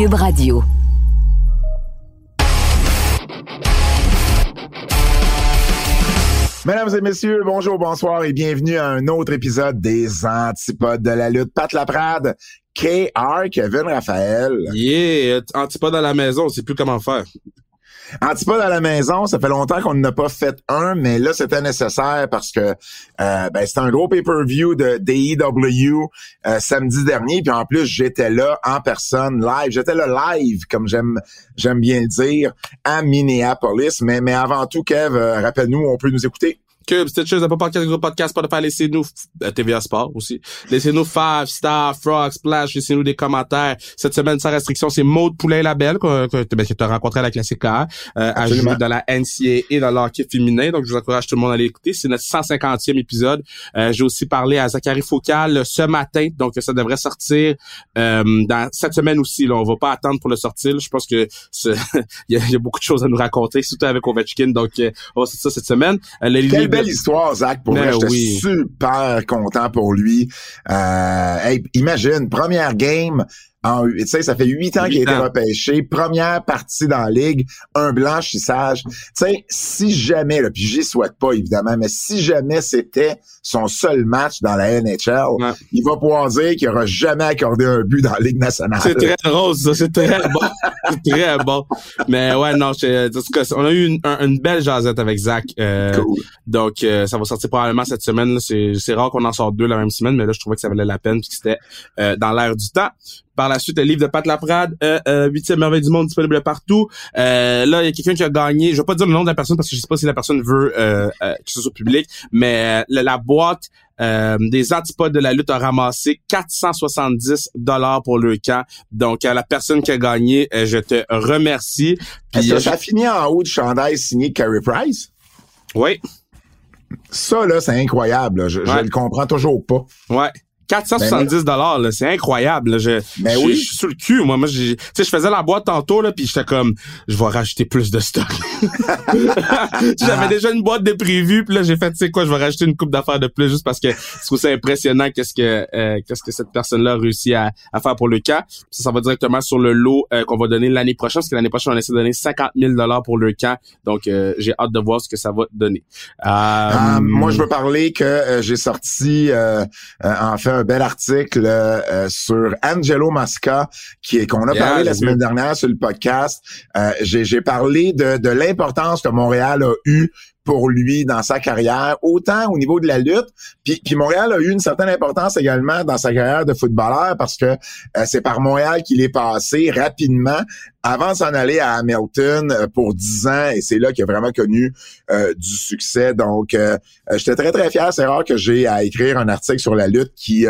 Cube Radio. Mesdames et messieurs, bonjour, bonsoir et bienvenue à un autre épisode des Antipodes de la lutte. Pat Laprade, KR, Kevin Raphaël. Yeah, Antipodes à la maison, on sait plus comment faire. Antipode à la maison, ça fait longtemps qu'on n'a pas fait un, mais là, c'était nécessaire parce que euh, ben, c'était un gros pay-per-view de d'AEW euh, samedi dernier. Puis en plus, j'étais là en personne, live. J'étais là live, comme j'aime j'aime bien le dire, à Minneapolis. Mais, mais avant tout, Kev, euh, rappelle-nous, on peut nous écouter. Cube, chose, pas podcast, gros podcast, Spotify, laissez-nous, euh, TVA Sport aussi. Laissez-nous five star, frog, splash, laissez-nous des commentaires. Cette semaine, sans restriction, c'est Maud Poulain Labelle, que, que, ben, que tu as rencontré à la Classique A, euh, à jouer dans la NCA et dans l'hockey féminin. Donc, je vous encourage tout le monde à l'écouter. C'est notre 150e épisode. Euh, J'ai aussi parlé à Zachary Foucal ce matin. Donc, ça devrait sortir, euh, dans cette semaine aussi, là. On va pas attendre pour le sortir. Je pense que il y, a, beaucoup de choses à nous raconter, surtout avec Ovechkin. Donc, euh, on va sortir cette semaine. Euh, belle histoire, Zach. Pour ben moi, j'étais super content pour lui. Euh, hey, imagine, première game, tu sais, ça fait huit ans qu'il a été repêché, première partie dans la ligue, un blanchissage. Tu sais, si jamais, là, puis j'y souhaite pas évidemment, mais si jamais c'était son seul match dans la NHL, il va pouvoir dire qu'il aura jamais accordé un but dans la Ligue nationale. C'est très rose, ça, c'est très bon. c'est très bon. Mais ouais, non, on a eu une, belle jasette avec Zach. Euh, cool. Donc, euh, ça va sortir probablement cette semaine. C'est rare qu'on en sorte deux la même semaine, mais là, je trouvais que ça valait la peine puisque c'était euh, dans l'air du temps. Par la suite, le livre de Pat Laprade, euh, euh, 8 merveille du monde disponible partout. Euh, là, il y a quelqu'un qui a gagné. Je vais pas dire le nom de la personne parce que je sais pas si la personne veut euh, euh que ce soit public, mais la, boîte des antipodes de la lutte a ramassé 470 dollars pour le camp. Donc, à la personne qui a gagné, je te remercie. Est-ce que ça finit en haut du chandail signé Carey Price? Oui. Ça, là, c'est incroyable. Je, je le comprends toujours pas. Ouais. 470 dollars c'est incroyable. Je, ben oui. je suis sur le cul. Moi, moi, tu sais, je faisais la boîte tantôt là, puis j'étais comme, je vais rajouter plus de stock. J'avais déjà une boîte de prévu, puis là j'ai fait, tu sais quoi, je vais rajouter une coupe d'affaires de plus juste parce que je trouve ça impressionnant qu'est-ce que euh, qu'est-ce que cette personne-là a réussi à, à, faire pour le cas. Ça, ça va directement sur le lot euh, qu'on va donner l'année prochaine, parce que l'année prochaine on essaie de donner 50 000 dollars pour le camp. Donc euh, j'ai hâte de voir ce que ça va donner. moi, je veux parler que j'ai sorti en fait un bel article euh, sur Angelo Masca qui est qu'on a parlé la semaine dernière sur le podcast. Euh, j'ai parlé de, de l'importance que Montréal a eu pour lui dans sa carrière, autant au niveau de la lutte, puis, Montréal a eu une certaine importance également dans sa carrière de footballeur parce que euh, c'est par Montréal qu'il est passé rapidement avant de s'en aller à Hamilton euh, pour dix ans et c'est là qu'il a vraiment connu euh, du succès. Donc, j'étais très, très fier. C'est rare que j'ai à écrire un article sur la lutte qui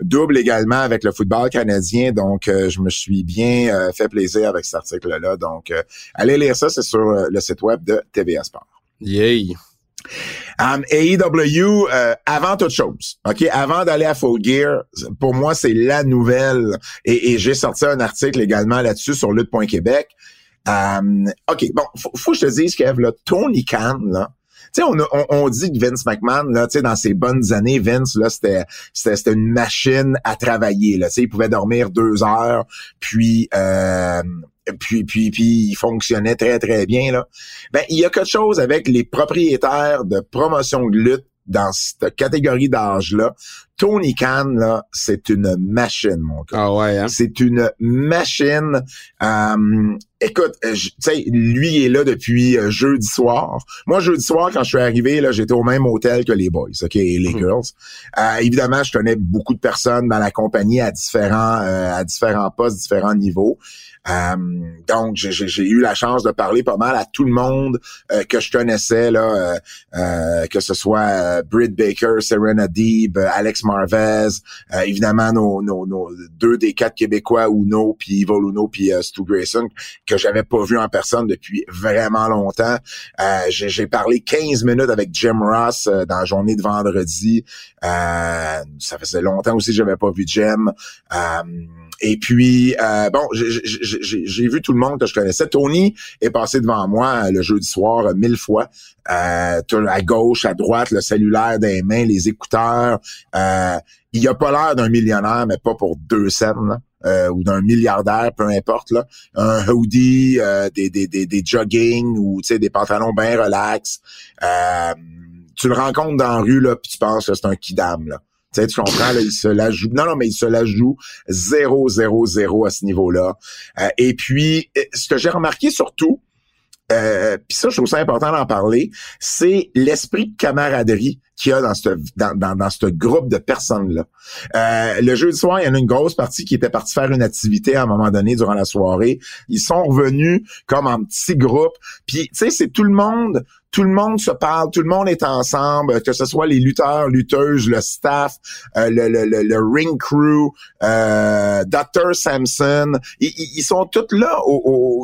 double également avec le football canadien. Donc, je me suis bien fait plaisir avec cet article-là. Donc, allez lire ça, c'est sur le site web de TVA Sport. Yay. Um, AEW, euh, avant toute chose, ok, avant d'aller à Full Gear, pour moi c'est la nouvelle et, et j'ai sorti un article également là-dessus sur lutte.québec. Um, ok, bon, faut, faut que je te dise Kev, là, Tony Khan, là, tu sais, on, on, on, dit que Vince McMahon, là, tu sais, dans ses bonnes années, Vince, là, c'était, c'était, une machine à travailler, là. Tu sais, il pouvait dormir deux heures, puis, euh, puis, puis, puis il fonctionnait très, très bien. Là. Ben, il y a quelque chose avec les propriétaires de promotion de lutte dans cette catégorie d'âge-là. Tony Khan, là, c'est une machine, mon gars. Ah ouais, hein? C'est une machine. Euh, écoute, euh, tu sais, lui est là depuis euh, jeudi soir. Moi, jeudi soir, quand je suis arrivé, là, j'étais au même hôtel que les boys, OK, les mhm. girls. évidemment, je connais beaucoup de personnes dans la compagnie à différents, à différents postes, différents niveaux. Euh, donc, j'ai eu la chance de parler pas mal à tout le monde euh, que je connaissais, là, euh, que ce soit Britt Baker, Serena Deeb, Alex Marvez, euh, évidemment nos, nos, nos, deux des quatre Québécois, Uno, puis Ivo Luno, puis euh, Stu Grayson, que j'avais pas vu en personne depuis vraiment longtemps. Euh, j'ai parlé 15 minutes avec Jim Ross dans la journée de vendredi. ça faisait longtemps aussi que j'avais pas vu Jim. Et puis, euh, bon, j'ai vu tout le monde que je connaissais. Tony est passé devant moi euh, le jeudi soir euh, mille fois. Euh, à gauche, à droite, le cellulaire des mains, les écouteurs. Euh, il a pas l'air d'un millionnaire, mais pas pour deux scènes. ou d'un milliardaire, peu importe. Là. Un hoodie, des, des, des, des, jogging ou des pantalons bien relax. tu le rencontres dans la rue, là, puis tu penses que c'est un kidam. Là tu comprends, là, il se la joue. Non, non, mais il se la joue 0, 0, 0 à ce niveau-là. Euh, et puis, euh, ce que j'ai remarqué surtout, euh, puis ça, je trouve ça important d'en parler, c'est l'esprit de camaraderie qu'il y a dans ce dans, dans, dans ce groupe de personnes-là. Euh, le jeudi soir, il y en a une grosse partie qui était partie faire une activité à un moment donné durant la soirée. Ils sont revenus comme en petit groupe. Puis, tu sais, c'est tout le monde tout le monde se parle, tout le monde est ensemble, que ce soit les lutteurs, lutteuses, le staff, euh, le, le, le, ring crew, euh, Dr. Samson, ils, sont tous là,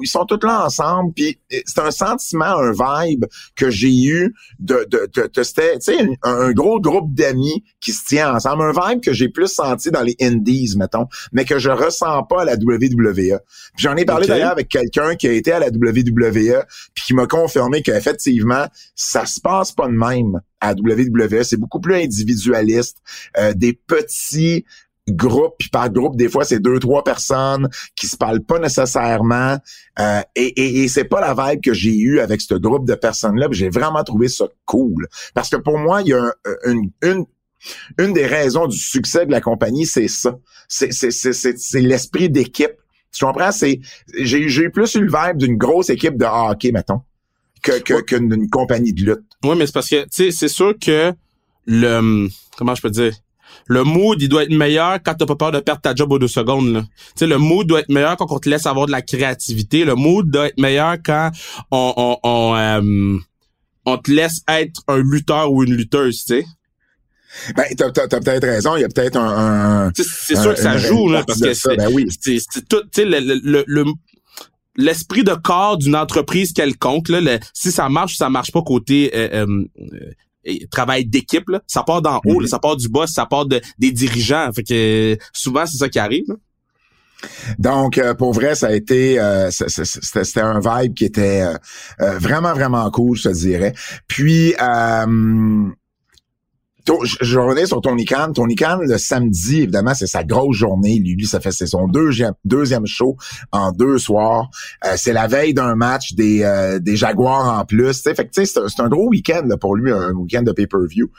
ils sont tous là ensemble. Puis c'est un sentiment, un vibe que j'ai eu de, de, de, de c'était, tu sais, un, gros groupe d'amis qui se tient ensemble, un vibe que j'ai plus senti dans les Indies, mettons, mais que je ressens pas à la WWE. J'en ai parlé d'ailleurs avec quelqu'un qui a été à la WWE, puis qui m'a confirmé qu'effectivement ça se passe pas de même à WWE. C'est beaucoup plus individualiste. Euh, des petits groupes, puis par groupe, des fois, c'est deux, trois personnes qui se parlent pas nécessairement. Euh, et, et, c'est pas la vibe que j'ai eue avec ce groupe de personnes-là. J'ai vraiment trouvé ça cool. Parce que pour moi, il y a une, une une des raisons du succès de la compagnie, c'est ça. C'est, c'est, l'esprit d'équipe. Tu comprends? C'est, j'ai, j'ai plus eu le vibe d'une grosse équipe de hockey, mettons que qu'une compagnie de lutte. Oui, mais c'est parce que tu sais, c'est sûr que le comment je peux dire? Le mood, il doit être meilleur quand t'as pas peur de perdre ta job aux deux secondes. Tu sais, le mood doit être meilleur quand on te laisse avoir de la créativité. Le mood doit être meilleur quand on on on, euh, on te laisse être un lutteur ou une lutteuse, tu sais. Ben, t'as, t'as, peut-être raison, il y a peut-être un... c'est sûr que ça joue, là, parce que c'est, ben oui. c'est, tout, tu sais, le, le, le, l'esprit de corps d'une entreprise quelconque, là, si ça marche, ça marche pas côté euh, euh, euh, travail d'équipe, ça part d'en haut, mm-hmm. ça part du boss, ça part de, des dirigeants. Fait que souvent c'est ça qui arrive. Donc, pour vrai, ça a été, c'était un vibe qui était vraiment, vraiment cool, je te dirais. Puis, je revenais sur Tony Khan. Tony Khan, le samedi, évidemment, c'est sa grosse journée. Lui, ça fait c'est son deuxième, deuxième show en deux soirs. Euh, c'est la veille d'un match des, euh, des Jaguars en plus. Fait que c'est un, gros week-end pour lui, un week-end de pay-per-view.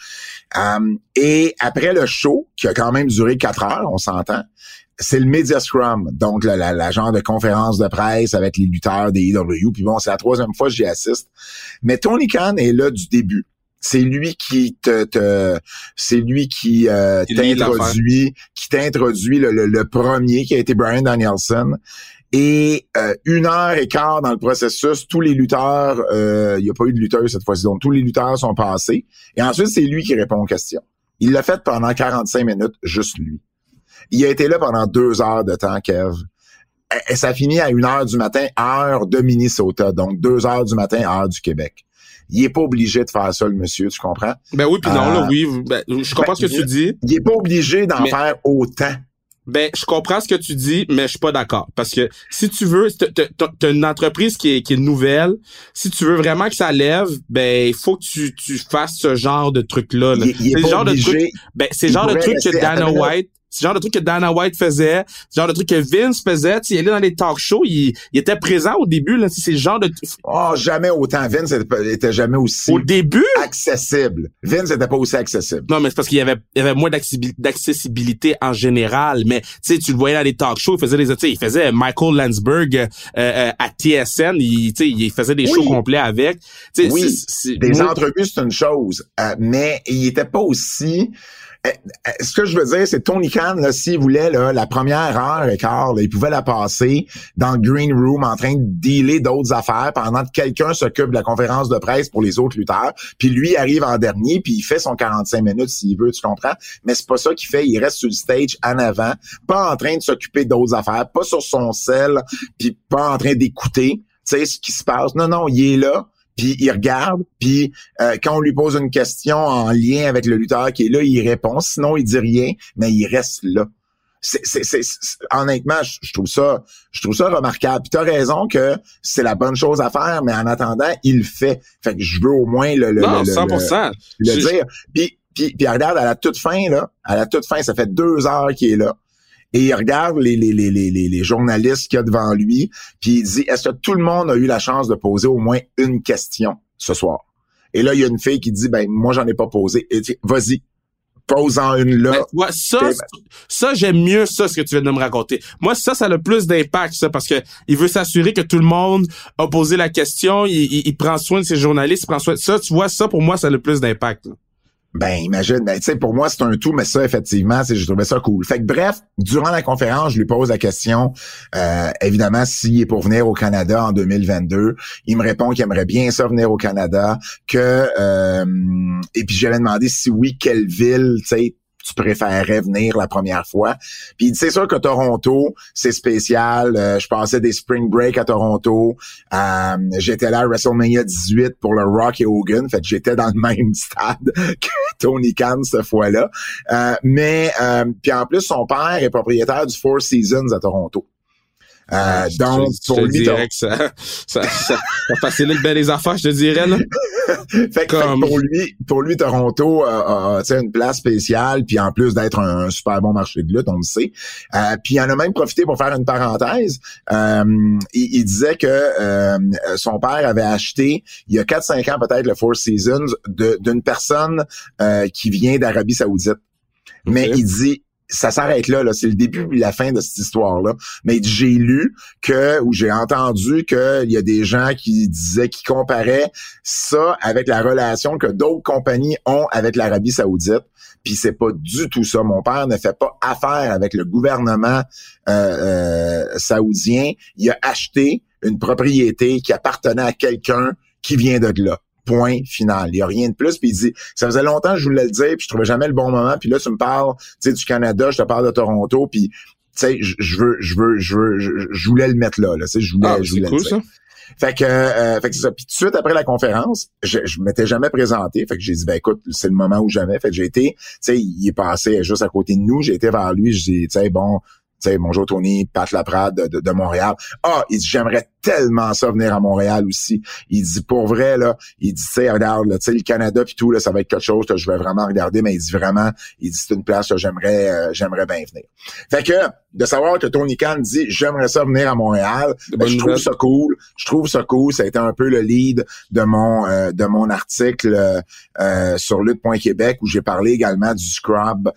Um, et après le show, qui a quand même duré quatre heures, on s'entend, c'est le Media Scrum, donc la, la, genre de conférence de presse avec les lutteurs des EW. Puis bon, c'est la troisième fois que j'y assiste. Mais Tony Khan est là du début c'est lui qui te, c'est lui qui euh, t'introduit, qui t'introduit le, le, premier qui a été Brian Danielson. Et euh, une heure et quart dans le processus, tous les lutteurs, euh, il n'y a pas eu de lutteurs cette fois-ci, donc tous les lutteurs sont passés. Et ensuite, c'est lui qui répond aux questions. Il l'a fait pendant 45 minutes, juste lui. Il a été là pendant deux heures de temps, Kev. Et ça finit à une heure du matin, heure de Minnesota, donc deux heures du matin, heure du Québec il est pas obligé de faire ça, le monsieur, tu comprends? Ben oui, puis non, là, euh, oui. Ben, je comprends ce que tu dis. Il est pas obligé d'en faire autant. Ben, je comprends ce que tu dis, mais je suis pas d'accord. Parce que si tu veux, t'as une entreprise qui est, qui est nouvelle, si tu veux vraiment que ça lève, ben, il faut que tu, tu fasses ce genre de truc-là. C'est le genre de truc, ben, c'est le genre de truc que Dana White, c'est le genre de truc que Dana White faisait, c'est le genre de truc que Vince faisait. Il allait dans les talk shows, il, était présent au début. Là, c'est le genre de... Oh, jamais autant. Vince était, jamais aussi... Au début? Accessible. Vince n'était pas aussi accessible. Non, mais c'est parce qu'il y avait, il y avait moins d'accessibilité en général. Mais tu sais, tu le voyais dans les talk shows, il faisait des... Il faisait Michael Landsberg euh, euh, à TSN, il, il faisait des shows complets avec. oui, des entrevues, c'est une chose. Euh, mais il était pas aussi ce que je veux dire, c'est Tony Khan, s'il voulait là, la première heure il pouvait la passer dans le green room en train de dealer d'autres affaires pendant que quelqu'un s'occupe de la conférence de presse pour les autres lutteurs. Puis lui arrive en dernier, puis il fait son 45 minutes s'il veut, tu comprends? Mais c'est pas ça qu'il fait. Il reste sur le stage en avant, pas en train de s'occuper d'autres affaires, pas sur son sel, puis pas en train d'écouter, tu sais, ce qui se passe. Non, non, il est là puis il regarde, puis euh, quand on lui pose une question en lien avec le lutteur qui est là, il répond. Sinon, il dit rien, mais il reste là. C'est, c'est, honnêtement, je, trouve ça, je trouve ça remarquable. Puis t'as raison que c'est la bonne chose à faire, mais en attendant, il le fait. Fait que je veux au moins le, le, non, 100%. le, dire. Puis, puis, puis regarde à la toute fin là, à la toute fin, ça fait deux heures qu'il est là et il regarde les, les, les, les, les journalistes qu'il y a devant lui, puis il dit, est-ce que tout le monde a eu la chance de poser au moins une question ce soir? Et là, il y a une fille qui dit, ben, moi, j'en ai pas posé. Et vas-y, pose-en une là. Ben, ça, ça j'aime mieux ça, ce que tu viens de me raconter. Moi, ça, ça a le plus d'impact, ça, parce que il veut s'assurer que tout le monde a posé la question, il, il, prend soin de ses journalistes, il prend soin de ça. Tu vois, ça, pour moi, ça a le plus d'impact. Ben, imagine, ben, tu sais, pour moi, c'est un tout, mais ça, effectivement, c'est, je trouvais ça cool. Fait que bref, durant la conférence, je lui pose la question, euh, évidemment, s'il est pour venir au Canada en 2022. Il me répond qu'il aimerait bien ça venir au Canada, que, euh, et puis j'avais demandé si oui, quelle ville, tu sais, tu préférerais venir la première fois. Puis c'est sûr que Toronto, c'est spécial. Euh, je passais des spring break à Toronto. Euh, j'étais là à WrestleMania 18 pour le Rock et Hogan. Fait que j'étais dans le même stade que Tony Khan cette fois-là. Euh, mais puis en plus, son père est propriétaire du Four Seasons à Toronto. Euh, donc, pour lui, ça, ça, ça, facilite bien les affaires, je te dirais. Là. fait, que, pour lui, pour lui, Toronto a, une place spéciale, puis en plus d'être un, super bon marché de lutte, on le sait. Euh, puis il en a même profité pour faire une parenthèse. Euh, il, disait que euh, son père avait acheté il y a 4-5 ans peut-être le Four Seasons d'une personne euh, qui vient d'Arabie Saoudite. Mais il dit ça s'arrête là, là. c'est le début et la fin de cette histoire-là. Mais j'ai lu que, ou j'ai entendu qu'il y a des gens qui disaient, qui comparaient ça avec la relation que d'autres compagnies ont avec l'Arabie Saoudite. Puis c'est pas du tout ça. Mon père ne fait pas affaire avec le gouvernement euh, euh, saoudien. Il a acheté une propriété qui appartenait à quelqu'un qui vient de là. Point final. Il y a rien de plus. Puis il dit, ça faisait longtemps que je voulais le dire, puis je trouvais jamais le bon moment. Puis là, tu me parles, tu sais, du Canada, je te parle de Toronto, puis tu sais, je veux, je veux, je veux, je voulais le mettre là, là. Tu sais, je voulais, ah, je voulais cool, Ça. Fait que, euh, fait que c'est ça. Puis tout de suite après la conférence, je, je m'étais jamais présenté. Fait que j'ai dit, ben écoute, c'est le moment où jamais. Fait que j'ai été, tu sais, il est passé juste à côté de nous. J'ai été vers lui. Je dis, tu sais, bon, tu sais, bonjour Tony, Pat Laprade de, de, de Montréal. Ah, il dit, j'aimerais tellement ça venir à Montréal aussi. Il dit pour vrai là, il dit tu regarde tu sais le Canada puis tout là, ça va être quelque chose que je vais vraiment regarder mais il dit vraiment, il dit c'est une place que j'aimerais euh, j'aimerais bien venir. Fait que de savoir que Tony Khan dit j'aimerais ça venir à Montréal, ben, je trouve ça cool, je trouve ça cool, ça a été un peu le lead de mon euh, de mon article euh, sur lutte.québec où j'ai parlé également du scrub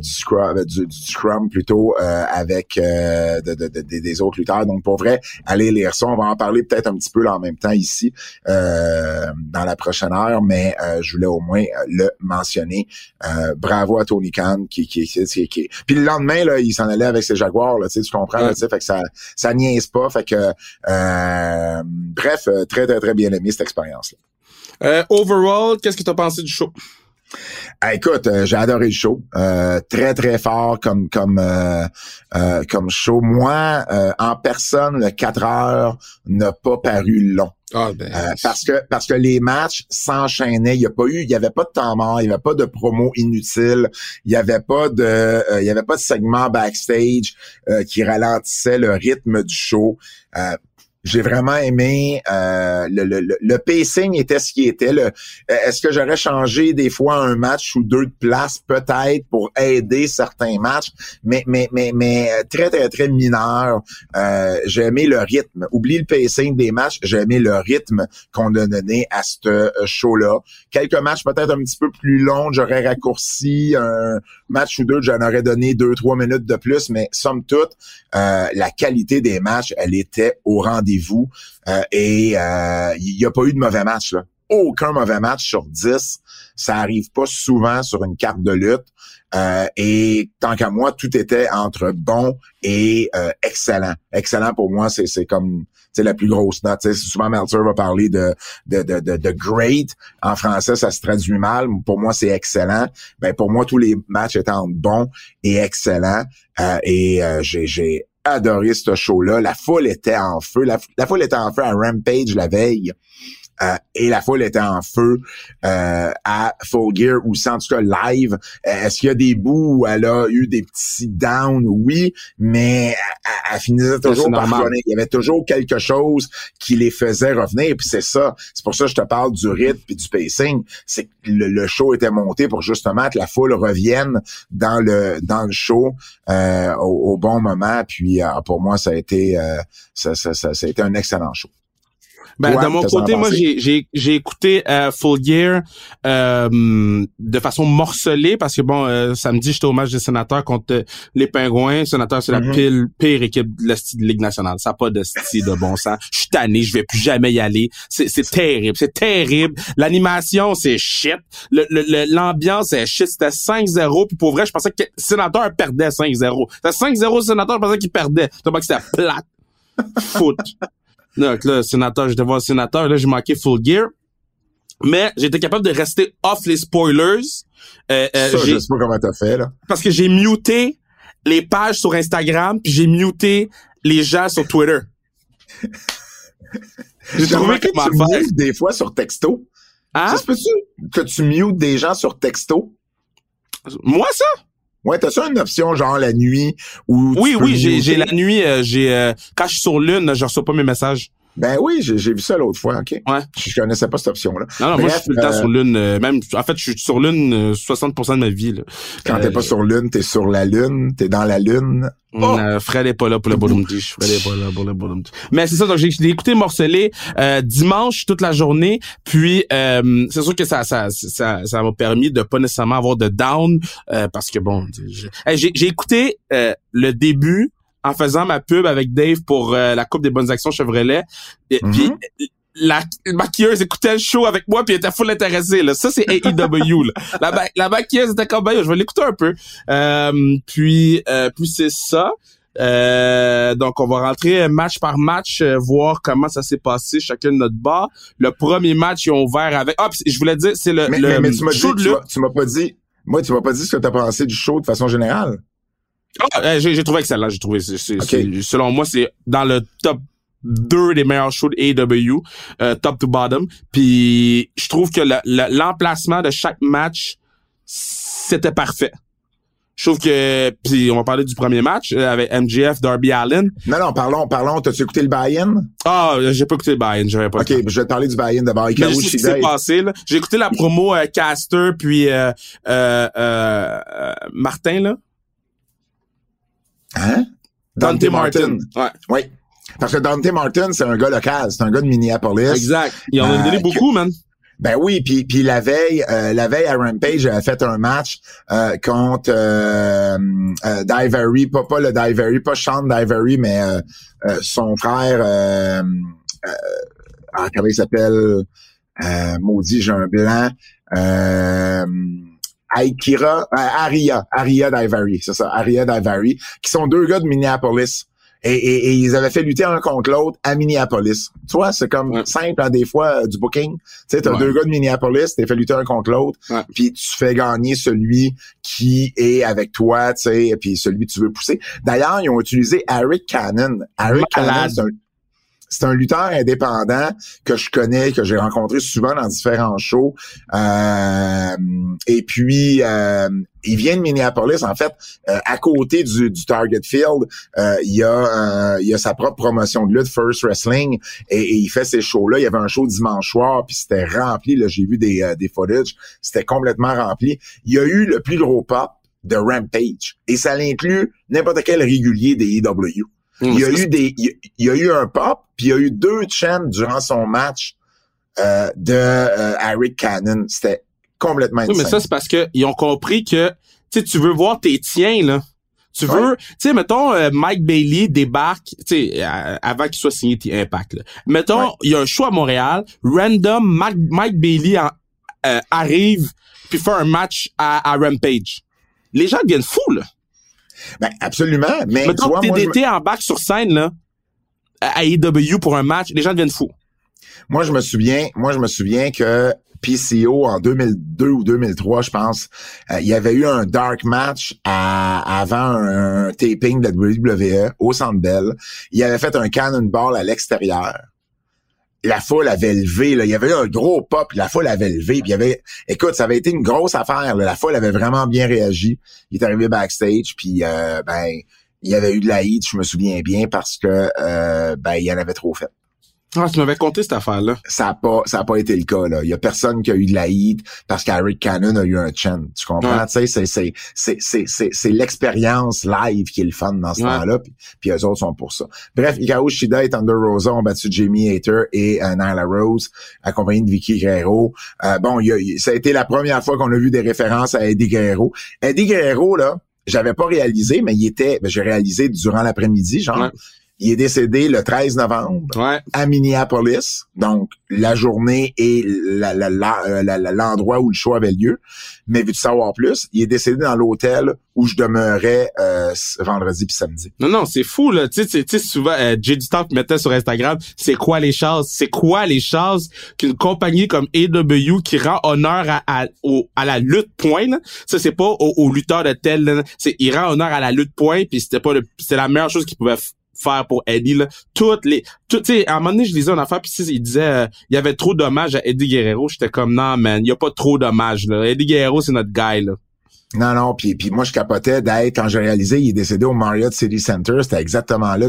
du scrub du, scrum plutôt avec des autres lutteurs. Donc pour vrai, allez lire ça on va en parler peut-être un petit peu là, en même temps ici euh, dans la prochaine heure, mais euh, je voulais au moins euh, le mentionner. bravo à Tony Khan qui qui, qui, qui, Puis le lendemain là, il s'en allait avec ses Jaguars là, tu comprends là, fait que ça ça niaise pas, fait que bref, très très très bien aimé cette expérience là. overall, qu'est-ce que tu as pensé du show? Ah, écoute, euh, j'ai adoré le show, euh, très très fort comme comme euh, comme show. Moi, en personne, le 4 heures n'a pas paru long. Ah, ben, parce que parce que les matchs s'enchaînaient, il y a pas eu, il y avait pas de temps mort, il y avait pas de promo inutile, il y avait pas de il y avait pas de segment backstage qui ralentissait le rythme du show. J'ai vraiment aimé euh, le, le, le, pacing était ce qui était. Le, est-ce que j'aurais changé des fois un match ou deux de place peut-être pour aider certains matchs, mais mais mais mais très très très mineur. Euh, j'ai aimé le rythme. Oublie le pacing des matchs, j'ai aimé le rythme qu'on a donné à ce euh, show-là. Quelques matchs peut-être un petit peu plus longs, j'aurais raccourci un match ou deux, j'en aurais donné deux trois minutes de plus, mais somme toute, euh, la qualité des matchs, elle était au euh, et il euh, n'y a pas eu de mauvais match. Là. aucun mauvais match sur 10. Ça arrive pas souvent sur une carte de lutte. Euh, et tant qu'à moi, tout était entre bon et euh, excellent. Excellent pour moi, c'est comme c'est la plus grosse note. Souvent Meltzer va parler de de, de de great. En français, ça se traduit mal. Pour moi, c'est excellent. Ben pour moi, tous les matchs étaient entre bons et excellents. Euh, et j'ai j'ai adoré ce show-là. La foule était en feu. La, la, foule était en feu à Rampage la veille. Euh, et la foule était en feu euh, à Full Gear ou en tout cas live. Euh, est-ce qu'il y a des bouts où elle a eu des petits downs? Oui, mais elle, finissait toujours par revenir. Il y avait toujours quelque chose qui les faisait revenir. Puis c'est ça. C'est pour ça que je te parle du rythme et du pacing. C'est que le, show était monté pour justement que la foule revienne dans le dans le show au, bon moment. Puis pour moi, ça a été ça, ça, ça a été un excellent show. Ben, de mon côté, moi, j'ai, j'ai, écouté euh, Full Gear euh, de façon morcelée parce que, bon, euh, samedi, j'étais au match des sénateurs contre les Pingouins. Les sénateurs, c'est la mm-hmm. pire, équipe de la Ligue nationale. Ça n'a pas de style de bon sens. Je suis tanné, je vais plus jamais y aller. C'est, c'est terrible, c'est terrible. L'animation, c'est shit. Le, le, l'ambiance est shit. C'était 5-0. Puis pour vrai, je pensais que le sénateur perdait 5-0. C'était 5-0 le sénateur, je pensais qu'il perdait. Je que c'était plate. Foot. Donc là, sénateur, j'étais voir le sénateur, là, j'ai manqué full gear. Mais j'étais capable de rester off les spoilers. Euh, euh, Ça, je sais pas comment t'as fait, là. Parce que j'ai muté les pages sur Instagram, puis j'ai muté les gens sur Twitter. j'ai trouvé que tu mutes des fois sur texto. Hein? Ça se peut-tu que tu mutes des gens sur texto? Moi, ça? Ouais, t'as ça une option genre la nuit ou Oui, oui, j'ai la nuit, euh, j'ai euh, quand je suis sur lune, je reçois pas mes messages. Ben oui, j'ai vu ça l'autre fois, OK? Ouais. Je connaissais pas cette option-là. Non, non, moi, je suis tout le temps sur Lune. Euh, même, en fait, je suis sur Lune 60% de ma vie. Là. Quand t'es pas sur Lune, t'es sur la Lune, t'es dans la Lune. Oh! Euh, Fred est pas là pour le Bolumdish. Fred est pas là pour le Mais c'est ça, donc j'ai écouté morcelé euh, dimanche toute la journée. Puis euh, c'est sûr que ça ça ça ça m'a permis de pas nécessairement avoir de down euh, parce que bon, j'ai j'ai écouté euh, le début en faisant ma pub avec Dave pour euh, la Coupe des bonnes actions Chevrolet. Et, mm-hmm. Puis la maquilleuse écoutait le show avec moi puis elle était full intéressée là. Ça c'est AEW là. La, la maquilleuse était comme ben je vais l'écouter un peu. Euh, puis euh, puis c'est ça. Euh, donc on va rentrer match par match voir comment ça s'est passé chacun de notre bar. Le premier match ils ont ouvert avec ah je voulais dire c'est le, mais, le mais, tu m'as dit tu m'as pas dit moi tu m'as pas dit ce que t'as pensé du show de façon générale. Ah, j'ai trouvé excellent, j'ai trouvé selon moi c'est dans le top deux des meilleurs shows de AEW, euh, top to bottom. Puis je trouve que l'emplacement de chaque match, c'était parfait. Je trouve que puis on va parler du premier match euh, avec MGF Darby Allen. Non non, parlons parlons, t'as-tu écouté le buy-in? Ah, j'ai pas écouté le buy-in, j'avais pas. OK, je vais te parler du buy-in d'abord. Je sais ce qui passé là. J'ai écouté la promo euh, Caster puis euh, euh, Martin là. Hein? Dante, Martin. Ouais. Oui. Parce que Dante Martin, c'est un gars local, c'est un gars de Minneapolis. Exact. Il en a donné euh, beaucoup, man. Ben oui, puis puis la veille, euh, la veille à Rampage, a fait un match euh, contre euh, euh, Divery, pas pas le Divery, pas Sean Divery, mais son frère, ah, comment il s'appelle, maudit, j'ai un blanc. Aikira, Aria, Aria Divery, c'est ça, Aria Divery, qui sont deux gars de Minneapolis. Et, et, ils avaient fait lutter un contre l'autre à Minneapolis. Tu vois, c'est comme simple hein, des fois euh, du booking. Tu sais, t'as deux gars de Minneapolis, t'as fait lutter un contre l'autre, puis tu fais gagner celui qui est avec toi, tu sais, puis celui que tu veux pousser. D'ailleurs, ils ont utilisé Eric Cannon. Eric Cannon, c'est un lutteur indépendant que je connais, que j'ai rencontré souvent dans différents shows. Euh, et puis, euh, il vient de Minneapolis. En fait, euh, à côté du, Target Field, il, y a, il y a sa propre promotion de lutte, First Wrestling, et, il fait ces shows-là. Il y avait un show dimanche soir, puis c'était rempli. Là, j'ai vu des, des footage. C'était complètement rempli. Il y a eu le plus gros pop de Rampage. Et ça l'inclut n'importe quel régulier des EW. Il y a eu des, il y a eu un pop, puis il y a eu deux chaînes durant son match euh, de euh, Eric Cannon. C'était complètement Oui, mais ça, c'est parce qu'ils ont compris que tu veux voir tes tiens, là. Tu veux, tu sais, mettons, euh, Mike Bailey débarque, tu sais, avant qu'il soit signé Impact. Là. Mettons, il y a un choix à Montréal, random, Mike, Bailey euh, arrive puis fait un match à, Rampage. Les gens deviennent fous, là. Ben, absolument. Mais mettons tu vois, TDT en bac sur scène, là, à AEW pour un match, les gens deviennent fous. Moi, je me souviens, moi, je me souviens que PCO en 2002 ou 2003, je pense, euh, il y avait eu un dark match avant un, taping de WWE au Centre Bell. Il avait fait un cannonball à l'extérieur. La foule avait levé, là. il y avait eu un gros pop, la foule avait levé, puis il y avait, écoute, ça avait été une grosse affaire, la foule avait vraiment bien réagi. Il est arrivé backstage, puis euh, ben, il y avait eu de la hit, je me souviens bien, parce que euh, ben, il en avait trop fait. Ah, tu m'avais compté cette affaire-là. Ça n'a pas, ça a pas été le cas, là. Il y a personne qui a eu de la hit parce qu'Eric Cannon a eu un chant. Tu comprends? Tu sais, c'est, c'est, c'est, c'est, c'est, c'est l'expérience live qui est le fun dans ce temps-là. Puis, puis eux autres sont pour ça. Bref, Ikaru Shida et Thunder Rosa ont battu Jamie Hater et euh, Nyla Rose, accompagné de Vicky Guerrero. Euh, bon, il a, ça a été la première fois qu'on a vu des références à Eddie Guerrero. Eddie Guerrero, là, j'avais pas réalisé, mais il était, ben, j'ai réalisé durant l'après-midi, genre. Il est décédé le 13 novembre à Minneapolis, donc la journée et euh, l'endroit où le show avait lieu. Mais vu de savoir plus, il est décédé dans l'hôtel où je demeurais euh, vendredi puis samedi. Non, non, c'est fou, là. Tu sais, souvent, euh, Jay mettait sur Instagram, c'est quoi les chances? C'est quoi les chances qu'une compagnie comme AW qui rend honneur à, à, à la lutte point, ça, c'est pas au, au, lutteur de tel, c'est il rend honneur à la lutte point, puis c'était pas le, c'était la meilleure chose qu'il pouvait faire pour Eddie là toutes les tu sais à un moment donné je lisais une affaire puis il disait euh, il y avait trop d'hommages à Eddie Guerrero j'étais comme non man il y a pas trop d'hommages là Eddie Guerrero c'est notre guy là non, non, puis, puis moi, je capotais d'être, quand j'ai réalisé, il est décédé au Marriott City Center, c'était exactement là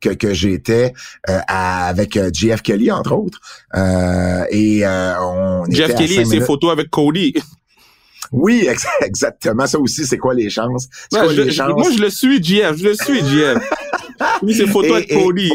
que, que j'étais euh, avec euh, JF Kelly, entre autres. et on Jeff Kelly et ses photos avec Cody. Oui, exactement. Ça aussi, c'est quoi les chances? Quoi les chances? Moi, je le suis, JF. Je le suis, JF. Oui, c'est photo avec Cody.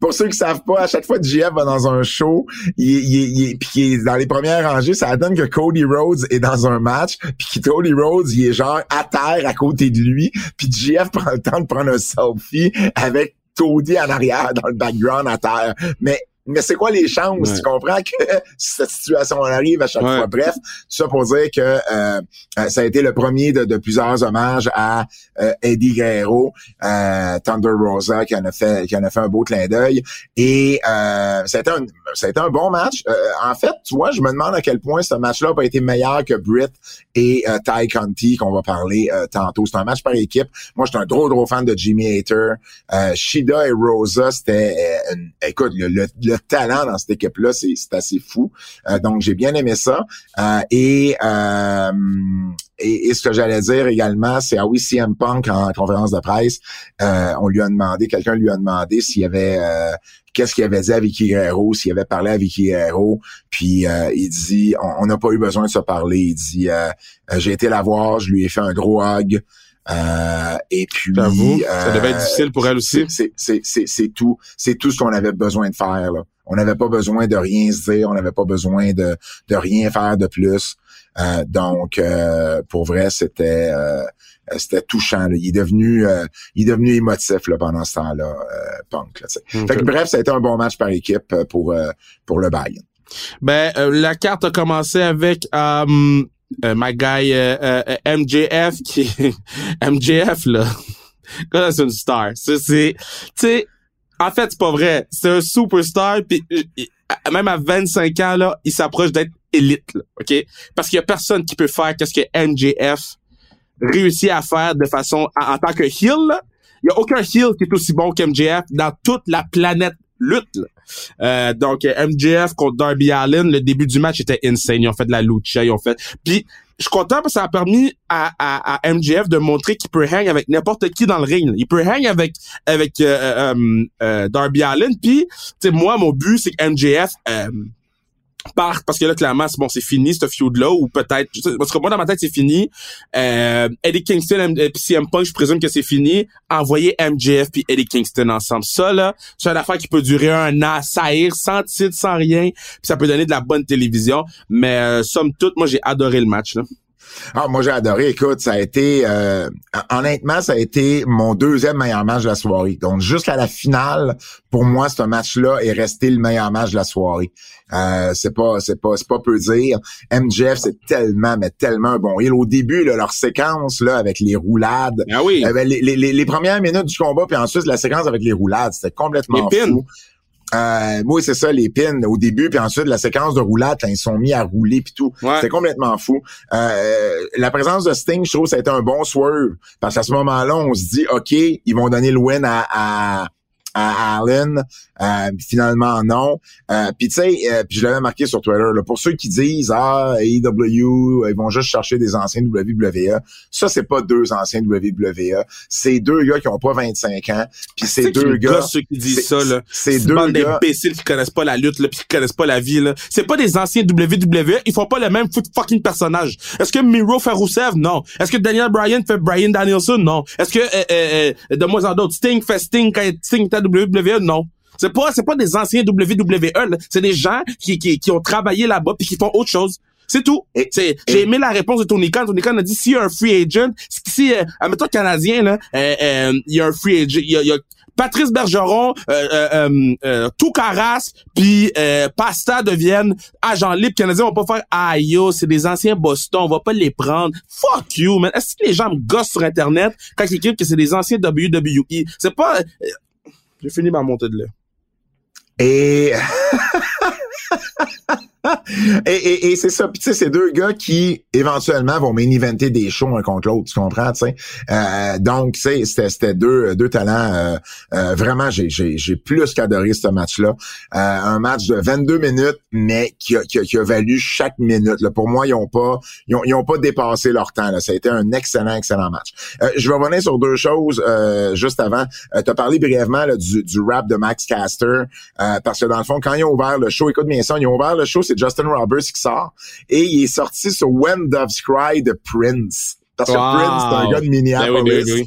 Pour ceux qui savent pas, à chaque fois que JF va dans un show, il, il, il, puis est dans les premières rangées, ça donne que Cody Rhodes est dans un match, puis que Cody Rhodes, il est genre à terre à côté de lui, puis JF prend le temps de prendre un selfie avec Cody en arrière dans le background à terre. Mais mais c'est quoi les chances? Tu comprends que cette situation arrive à chaque fois? Bref, ça pour dire que euh, euh, ça a été le premier de, plusieurs hommages à euh, Eddie Guerrero, Thunder Rosa, qui en a fait qui en a fait un beau clin d'œil. Et euh, ça, a été un, ça a été un bon match. en fait, tu vois, je me demande à quel point ce match-là a pas été meilleur que Britt et Ty Conti, qu'on va parler tantôt. C'est un match par équipe. Moi, je suis un gros, gros fan de Jimmy Hater. Shida et Rosa, c'était... écoute, le le talent dans cette équipe-là, c'est assez fou. Euh, donc, j'ai bien aimé ça. Euh, et, euh, et, et, ce que j'allais dire également, c'est ah oui, CM Punk en conférence de presse, on lui a demandé, quelqu'un lui a demandé s'il y avait qu'est-ce qu'il avait dit à Vicky Guerrero, s'il avait parlé à Vicky Guerrero, puis il dit on n'a pas eu besoin de se parler. Il dit j'ai été la voir, je lui ai fait un gros hug. Euh, et puis, ça devait être difficile pour elle aussi. C'est tout, c'est tout ce qu'on avait besoin de faire. Là. On n'avait pas besoin de rien se dire, on n'avait pas besoin de, de rien faire de plus. Euh, donc, euh, pour vrai, c'était euh, c'était touchant. Il est devenu il est devenu émotif là, pendant ce temps-là, Punk. Là, fait que, bref, ça a été un bon match par équipe pour pour le Bayern. Ben, la carte a commencé avec my guy MJF qui MJF là. c'est une star. C'est, tu sais, en fait, c'est pas vrai. C'est un superstar, puis même à 25 ans, là, il s'approche d'être élite, OK? Parce qu'il y a personne qui peut faire qu'est-ce que NJF réussit à faire de façon, en, tant que heel, Il y a aucun heel qui est aussi bon qu'MJF dans toute la planète lutte. Euh, donc MJF contre Darby Allin, le début du match était insane. Ils ont fait de la lucha, ils ont fait. Puis je suis content parce que ça a permis à, à, à MJF de montrer qu'il peut hang avec n'importe qui dans le ring. Il peut hang avec avec euh, euh, euh Darby Allin. Puis, tu sais, moi, mon but, c'est que MJF part parce que là clairement c'est bon c'est fini ce feud là ou peut-être parce que moi dans ma tête c'est fini. Euh, Eddie Kingston et CM Punk je présume que c'est fini. Envoyer MJF puis Eddie Kingston ensemble. Ça là c'est une affaire qui peut durer un an saillir sans titre sans rien puis ça peut donner de la bonne télévision. Mais euh, somme toute moi j'ai adoré le match là Ah, moi j'ai adoré. Écoute, ça a été euh, honnêtement, ça a été mon deuxième meilleur match de la soirée. Donc jusqu'à la finale, pour moi, ce match-là est resté le meilleur match de la soirée. Euh, c'est pas, c'est pas, c'est pas peu dire. MJF, c'est tellement, mais tellement bon Au début, là, leur séquence là avec les roulades. Ah oui. Euh, ben, les, les, les, premières minutes du combat, puis ensuite la séquence avec les roulades, c'était complètement fou. Euh, oui, c'est ça, les pins au début, puis ensuite la séquence de roulade, quand ils sont mis à rouler puis tout. C'était complètement fou. Euh, la présence de Sting, je trouve, ça a été un bon swerve. Parce qu'à ce moment-là, on se dit, OK, ils vont donner le win à, à, à Allen. Euh, finalement, non. Euh, puis tu sais, euh, puis je l'avais marqué sur Twitter, là, pour ceux qui disent Ah, AEW, ils vont juste chercher des anciens WWE, ça, c'est pas deux anciens WWE. C'est deux gars qui ont pas 25 ans. Puis c'est deux gars. ceux qui disent ça, là. C'est deux bande gars. d'imbéciles qui connaissent pas la lutte, là, puis qui connaissent pas la vie, là. C'est pas des anciens WWE, ils font pas le même fucking personnage. Est-ce que Miro fait Rousseff? Non. Est-ce que Daniel Bryan fait Brian Danielson? Non. Est-ce que, euh, euh, euh de moins en d'autres, Sting fait Sting quand Sting était WWE? Non. C'est pas, c'est pas des anciens WWE, c'est des gens qui, qui, qui ont travaillé là-bas puis qui font autre chose. C'est tout. C'est, j'ai aimé la réponse de Tony Khan. Tony Khan a dit s'il y a un free agent, si, euh, admettons canadien là, euh, euh, il y a un free agent, il y a, y a Patrice Bergeron, euh, euh, euh, tout Caras, puis euh, Pasta deviennent agents libres canadiens. On va pas faire ah yo, c'est des anciens Boston, on va pas les prendre. Fuck you, man. Est-ce que les gens me gossent sur internet quand ils écrivent que c'est des anciens WWE C'est pas. J'ai fini ma montée de lait. Et et, et, et c'est ça. Puis tu sais, c'est deux gars qui éventuellement vont main-eventer des shows un contre l'autre, tu comprends, tu sais. Euh, donc, tu sais, c'était, deux, deux talents. Euh, euh, vraiment, j'ai, j'ai, j'ai plus qu'adoré ce match-là. un match de 22 minutes, mais qui a, qui a, qui a valu chaque minute. Là. Pour moi, ils ont pas ils ont, ils ont pas dépassé leur temps. Là. Ça a été un excellent, excellent match. je vais revenir sur deux choses juste avant. tu as parlé brièvement là, du, du rap de Max Caster, parce que dans le fond, quand ils ont ouvert le show, écoute bien ça, ils ont ouvert le show, c'est Justin Roberts qui sort. Et il est sorti sur When Doves Cry de Prince. Parce que Prince, c'est un gars de Minneapolis. Ben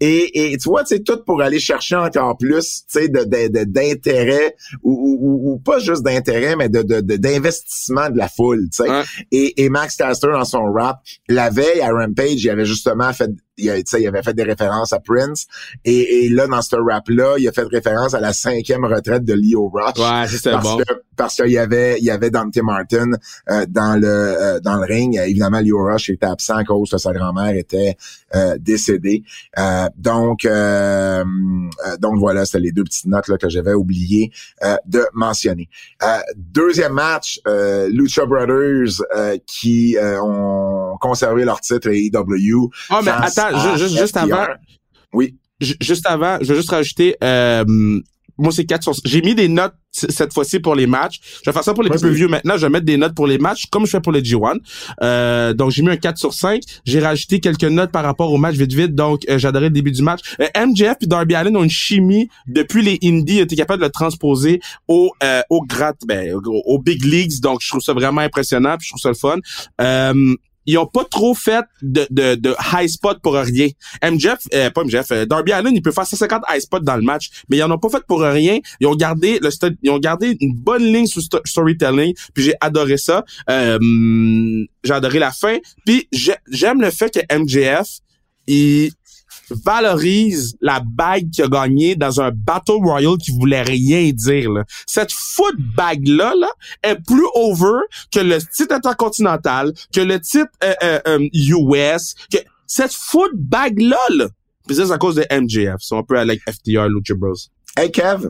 et, et tu vois, c'est tout pour aller chercher encore plus, tu sais, d'intérêt ou, ou, pas juste d'intérêt, mais de, d'investissement de, la foule, tu sais. Et, et Max Caster dans son rap, la veille à Rampage, il avait justement fait il, il avait fait des références à Prince. Et, et là dans ce rap là il a fait référence à la cinquième retraite de Leo Rush. Ouais bon. que parce qu'il y avait il y avait Dante Martin euh, dans le euh, dans le ring. Évidemment Leo Rush était absent à cause que sa grand-mère était euh, décédée. Donc donc voilà c'était les deux petites notes là que j'avais oublié de mentionner. Deuxième match Lucha Brothers qui ont conservé leur titre AEW oh, mais attends juste, juste avant. Oui. Juste avant, je vais juste rajouter, euh, moi c'est 4 sur J'ai mis des notes cette fois-ci pour les matchs. Je vais faire ça pour les plus vieux maintenant. Je vais mettre des notes pour les matchs comme je fais pour les G1. Euh, donc j'ai mis un 4 sur 5. J'ai rajouté quelques notes par rapport au match vite vite. Donc euh, j'adorais le début du match. Euh, MJF et Darby Allin ont une chimie depuis les Indies. Ils étaient capables de le transposer au euh, au grat, ben, au, big leagues. Donc je trouve ça vraiment impressionnant. Puis je trouve ça le fun. Ils ont pas trop fait de, de, de high spot pour rien. MJF, euh, pas MJF, euh, Darby Allen, il peut faire 150 high spot dans le match, mais ils en ont pas fait pour rien. Ils ont gardé le ils ont gardé une bonne ligne sur storytelling, puis j'ai adoré ça. Euh, j'ai adoré la fin, puis j'aime le fait que MJF il valorise la bague qu'il a gagnée dans un Battle Royal qui voulait rien dire. Là. Cette foot bague-là là, est plus over que le titre intercontinental, que le titre euh, US, euh, que cette foot bague-là. Là, Puis c'est à cause de MJF. C'est un peu avec FTR, Lucha Bros. Hey Kev,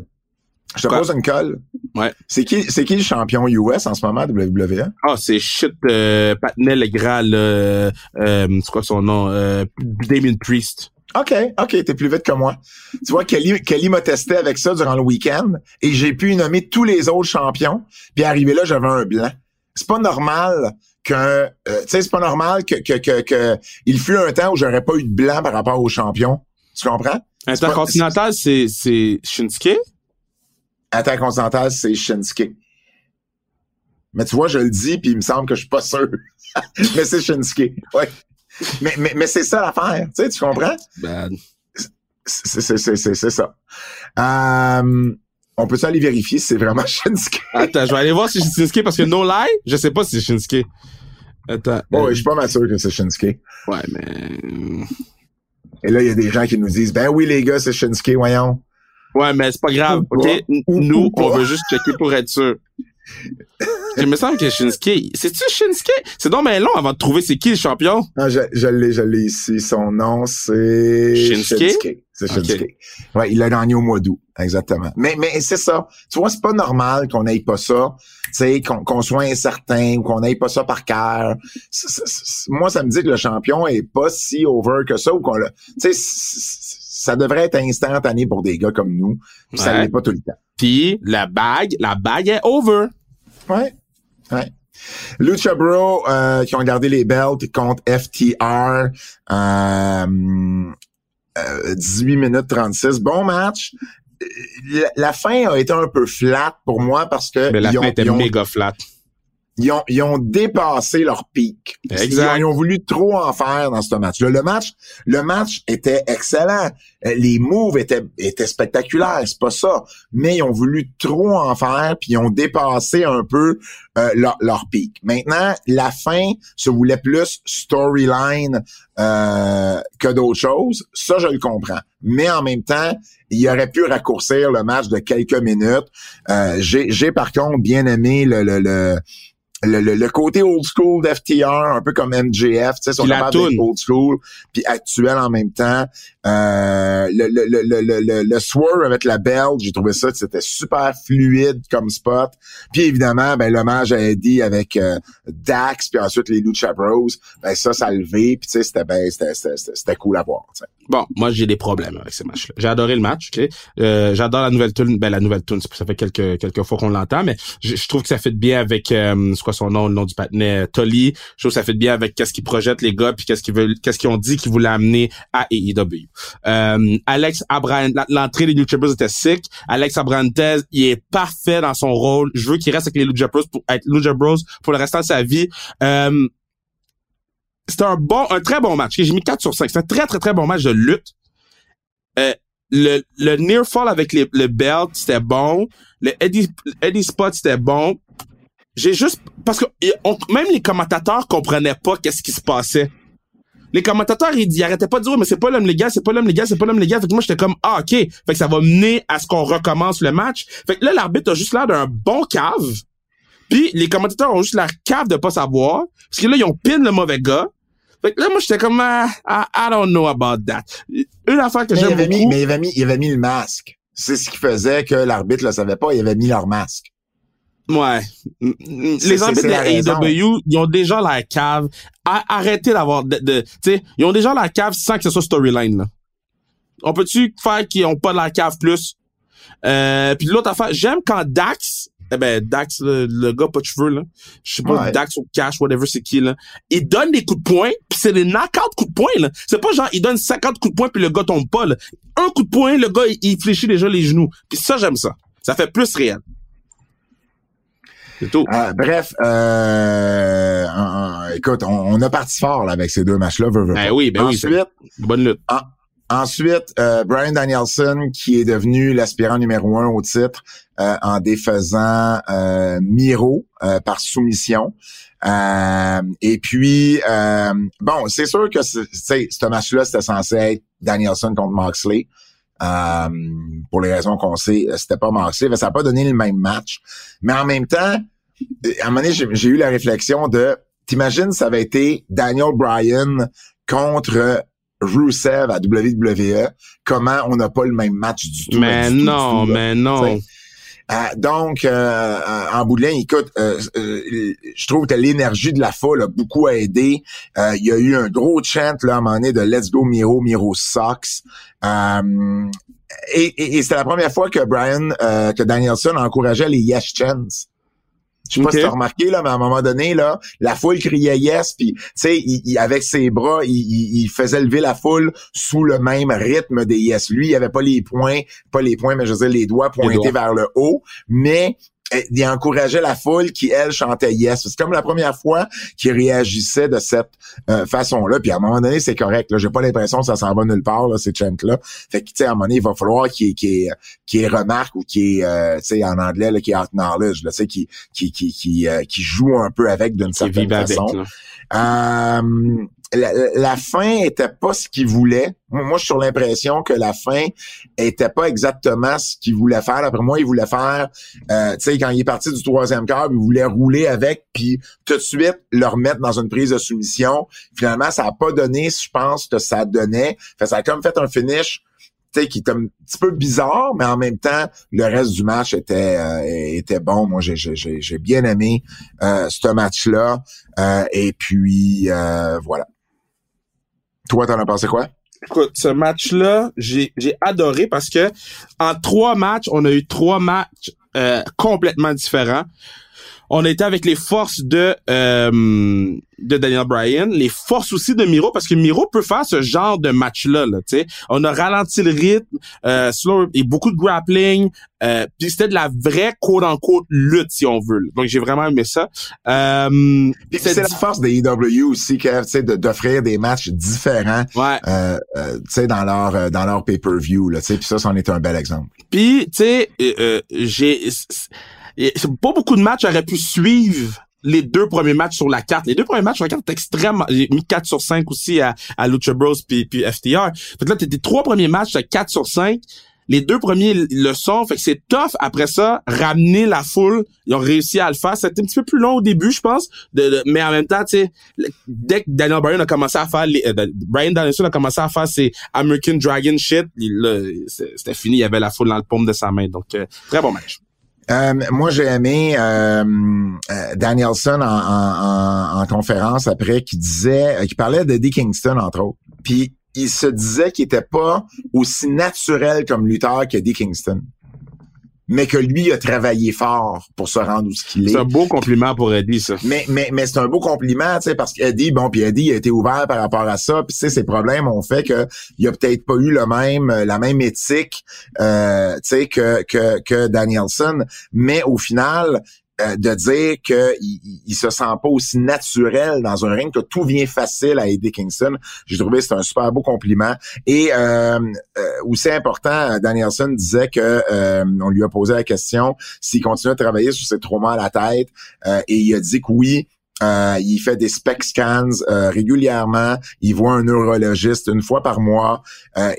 je te pose une colle. Ouais. C'est qui, c'est qui le champion US en ce moment, WWE? Ah, c'est shit, euh, Patnel le Graal, euh, euh, c'est quoi son nom? Euh, Damien Priest. OK, OK, t'es plus vite que moi. Tu vois, Kelly, Kelly m'a testé avec ça durant le week-end et j'ai pu nommer tous les autres champions. Puis arrivé là, j'avais un blanc. C'est pas normal que, euh, tu sais, c'est pas normal que, que, que, que, il fut un temps où j'aurais pas eu de blanc par rapport aux champions. Tu comprends? Intercontinental, c'est, c'est Shinsuke? Intercontinental, c'est Shinsuke. Mais tu vois, je le dis, puis il me semble que je suis pas sûr. Mais c'est Shinsuke. Ouais mais, mais, mais c'est ça l'affaire, tu sais, tu comprends? Ben... C'est ça. Euh, on peut aller vérifier si c'est vraiment Shinsuke? Attends, je vais aller voir si c'est Shinsuke parce que no lie, je sais pas si c'est Shinsuke. Attends. Bon, euh, je suis pas mal sûr que c'est Shinsuke. Ouais, mais. Et là, il y a des gens qui nous disent, ben oui, les gars, c'est Shinsuke, voyons. Ouais, mais c'est pas grave, Ou ok? pas. N- Ou- Nous, ou on veut juste checker pour être sûr. Il me semble que Shinsuke, c'est-tu Shinsuke? C'est donc bien long avant de trouver c'est qui le champion. Ah, je, je l'ai, je l'ai ici. Son nom, c'est Shinsuke? C'est Ok. Shinsuke. Ouais, il l'a gagné au mois d'août. Exactement. Mais, mais c'est ça. Tu vois, c'est pas normal qu'on n'aille pas ça. Tu sais, qu'on, qu'on soit incertain ou qu'on n'aille pas ça par cœur. C'est- c'est- c'est- Moi, ça me dit que le champion est pas si over que ça ou qu'on le, tu sais, ça devrait être instantané pour des gars comme nous. Puis Ça Ouais. l'est pas tout le temps. Puis la bague, la bague est over. Ouais. Ouais. Lucha Bro euh, qui ont gardé les belts contre FTR. Euh, euh, 18 minutes 36. Bon match. Euh, La, la fin a été un peu flat pour moi parce que Mais la ils, fin ont, était ils ont- méga flat. Ils ont- ils ont dépassé leur pic. Exact. Ils ont, voulu trop en faire dans ce match. Le match, le match était excellent. Euh, Les moves étaient, étaient spectaculaires, c'est pas ça. Mais ils ont voulu trop en faire, puis ils ont dépassé un peu euh, leur, leur pic. Maintenant, la fin se voulait plus storyline euh, que d'autres choses. Ça, je le comprends. Mais en même temps, il aurait pu raccourcir le match de quelques minutes. Euh, J'ai j'ai, par contre bien aimé le, le, le le, le, le côté old school d'FTR, un peu comme MJF, tu sais, toune. old school, puis actuel en même temps. Euh, le, le, le, le, le, le, le swerve avec la belt, j'ai trouvé ça, c'était super fluide comme spot. Puis évidemment, ben l'hommage à Eddie avec euh, Dax, puis ensuite les Lucha Bros, ben ça, ça a levé, puis tu sais, c'était ben, c'était- c'était c'était- c'était cool à voir. tu sais. Bon, moi j'ai des problèmes avec ces matchs-là. J'ai adoré le match, ok? Euh, J'adore la nouvelle tune. Ben la nouvelle tune, ça fait quelques quelques fois qu'on l'entend, mais je, je trouve que ça fait bien avec euh, c'est quoi son nom, le nom du patinet, Tolly. Je trouve que ça fait bien avec qu'est-ce qu'ils projettent les gars, puis qu'est-ce qu'ils veulent, qu'est-ce qu'ils ont dit qu'ils voulaient amener à AEW. Euh, Alex Abraham, l'entrée des Lucha Bros était sick. Alex Abrantez, il est parfait dans son rôle. Je veux qu'il reste avec les Lucha Bros pour être Lucha Bros pour le restant de sa vie. Euh, c'était un bon, un très bon match. J'ai mis 4 sur 5. C'était un très, très, très bon match de lutte. Euh, le, le near fall avec les, le belt, c'était bon. Le Eddie, Eddie Spot, c'était bon. J'ai juste, parce que on- même les commentateurs comprenaient pas qu'est-ce qui se passait. Les commentateurs, ils, ils arrêtaient pas de dire, mais c'est pas l'homme légal, c'est pas l'homme légal, c'est pas l'homme légal. Fait que moi, j'étais comme, ah, ok. Fait que ça va mener à ce qu'on recommence le match. Fait que là, l'arbitre a juste l'air d'un bon cave. Puis les commentateurs ont juste l'air cave de pas savoir. Parce que là, ils ont pin le mauvais gars. Fait que là, moi, j'étais comme, ah, I, I don't know about that. Une affaire que j'aime avait mis, beaucoup. mais il avait mis, il avait mis le masque. C'est ce qui faisait que l'arbitre le savait pas, il avait mis leur masque. Ouais. Mm, mm, Les c'est de la. AEW, ils ont déjà la cave. Arrêtez d'avoir de, de- tu sais, ils ont déjà la cave sans que ce soit storyline, là. On peut-tu faire qu'ils ont pas la cave plus? Euh, puis l'autre affaire, j'aime quand Dax, eh ben, Dax, le, le gars pas de cheveux, là. Je sais pas, Ouais. Dax ou Cash, whatever c'est qui, là. Il donne des coups de poing, puis c'est des knock-out coups de poing, là. C'est pas genre, il donne 50 coups de poing puis le gars tombe pas, là. Un coup de poing, le gars, il, il fléchit déjà les genoux. Puis ça, j'aime ça. Ça fait plus réel. C'est tout. Euh, bref, euh, euh, écoute, on, on a parti fort là, avec ces deux matchs-là. Ben pas. oui, ben oui, Ensuite, Bonne lutte. ensuite euh, Brian Danielson, qui est devenu l'aspirant numéro un au titre euh, en défaisant euh, Miro euh, par soumission. Euh, et puis, euh, bon, c'est sûr que ce match-là, c'était censé être Danielson contre Moxley. Euh, pour les raisons qu'on sait, euh, c'était pas mais ça n'a pas donné le même match. Mais en même temps, euh, à un moment donné, j'ai eu la réflexion de, t'imagines, ça avait été Daniel Bryan contre Rusev à WWE, comment on n'a pas le même match du tout? Mais du tout, du non, tout, mais non. Donc, euh, euh, en bout de écoute, euh, je trouve que l'énergie de la foule a beaucoup aidé. Il y a eu un gros chant là, à un moment donné de Let's Go Miro, Miro. Euh, et et, et c'était la première fois que Brian, euh, que Danielson encourageait les Yes Chants. Je sais pas si t'as remarqué, là, mais à un moment donné, là, la foule criait yes, puis tu sais, il, il- avec ses bras, il, il- il faisait lever la foule sous le même rythme des yes. Lui, il avait pas les points, pas les points, mais je veux dire les doigts pointés doigts. vers le haut, mais il encourageait la foule qui, elle, chantait Yes. C'est comme la première fois qu'il réagissait de cette euh, façon-là. Puis à un moment donné, c'est correct. Là, j'ai pas l'impression que ça s'en va nulle part, là, ces chants-là. Fait que, tu sais, à un moment donné, il va falloir qu'il ait, qu'il remarque ou qu'il euh, tu sais, en anglais, là, qu'il ait acknowledge, là, tu sais, qui, qui, qui, qui, euh, qui joue un peu avec d'une certaine façon. Avec, la, fin était pas ce qu'il voulait. Moi, je suis sur l'impression que la fin était pas exactement ce qu'il voulait faire. Après moi, il voulait faire, euh, tu sais, quand il est parti du troisième quart, il voulait rouler avec, puis tout de suite le remettre dans une prise de soumission. Finalement, ça a pas donné, je pense, que ça donnait. Fait, ça a comme fait un finish qui était un petit peu bizarre, mais en même temps, le reste du match était euh, bon. Moi, j'ai bien aimé euh, ce match-là. et puis voilà. Toi, t'en as pensé quoi? Écoute, ce match-là, j'ai, adoré parce que en trois matchs, on a eu trois matchs euh, complètement différents on était avec les forces de euh, de Daniel Bryan, les forces aussi de Miro parce que Miro peut faire ce genre de match là, là tu sais. On a ralenti le rythme, euh, slow et beaucoup de grappling, euh, puis c'était de la vraie quote en quote lutte si on veut. Donc j'ai vraiment aimé ça. Euh, c'est la force des EW aussi tu sais d'offrir des matchs différents ouais. euh, euh, tu sais dans leur euh, dans leur pay-per-view là, tu sais, puis ça c'en est un bel exemple. Puis tu sais j'ai pas beaucoup de matchs auraient pu suivre les deux premiers matchs sur la carte. Les deux premiers matchs sur la carte extrêmement... J'ai mis 4 sur 5 aussi à, à Lucha Bros puis, puis FTR. Fait que là, tes trois premiers matchs, t'as 4 sur 5. Les deux premiers le sont. Fait que c'est tough, après ça, ramener la foule. Ils ont réussi à le faire. C'était un petit peu plus long au début, je pense. Mais en même temps, tu sais, dès que Daniel Bryan a commencé à faire... Les, euh, Brian Danielson a commencé à faire ses American Dragon shit, c'était fini. Il y avait la foule dans le paume de sa main. Donc, euh, très bon match. Euh, moi, j'ai aimé euh, euh, Danielson en, en, en, conférence après qui disait, qui parlait d'Eddie Kingston, entre autres. Puis il se disait qu'il était pas aussi naturel comme lutteur qu'Eddie Kingston mais que lui a travaillé fort pour se rendre où ce qu'il est. C'est un beau compliment pour Eddie, ça. Mais mais mais c'est un beau compliment, tu sais, parce qu'Eddie, bon, puis Eddie a été ouvert par rapport à ça, puis tu sais, ses problèmes ont fait que il a peut-être pas eu le même la même éthique, euh, tu sais, que que que Danielson, mais au final, euh, de dire qu'il il, se sent pas aussi naturel dans un ring, que tout vient facile à Eddie Kingston. J'ai trouvé que c'est un super beau compliment. Et euh, euh, aussi important, Danielson disait que euh, on lui a posé la question s'il continue à travailler sur ses traumas à la tête. et il a dit que oui, il fait des spec scans régulièrement. Il voit un neurologiste une fois par mois.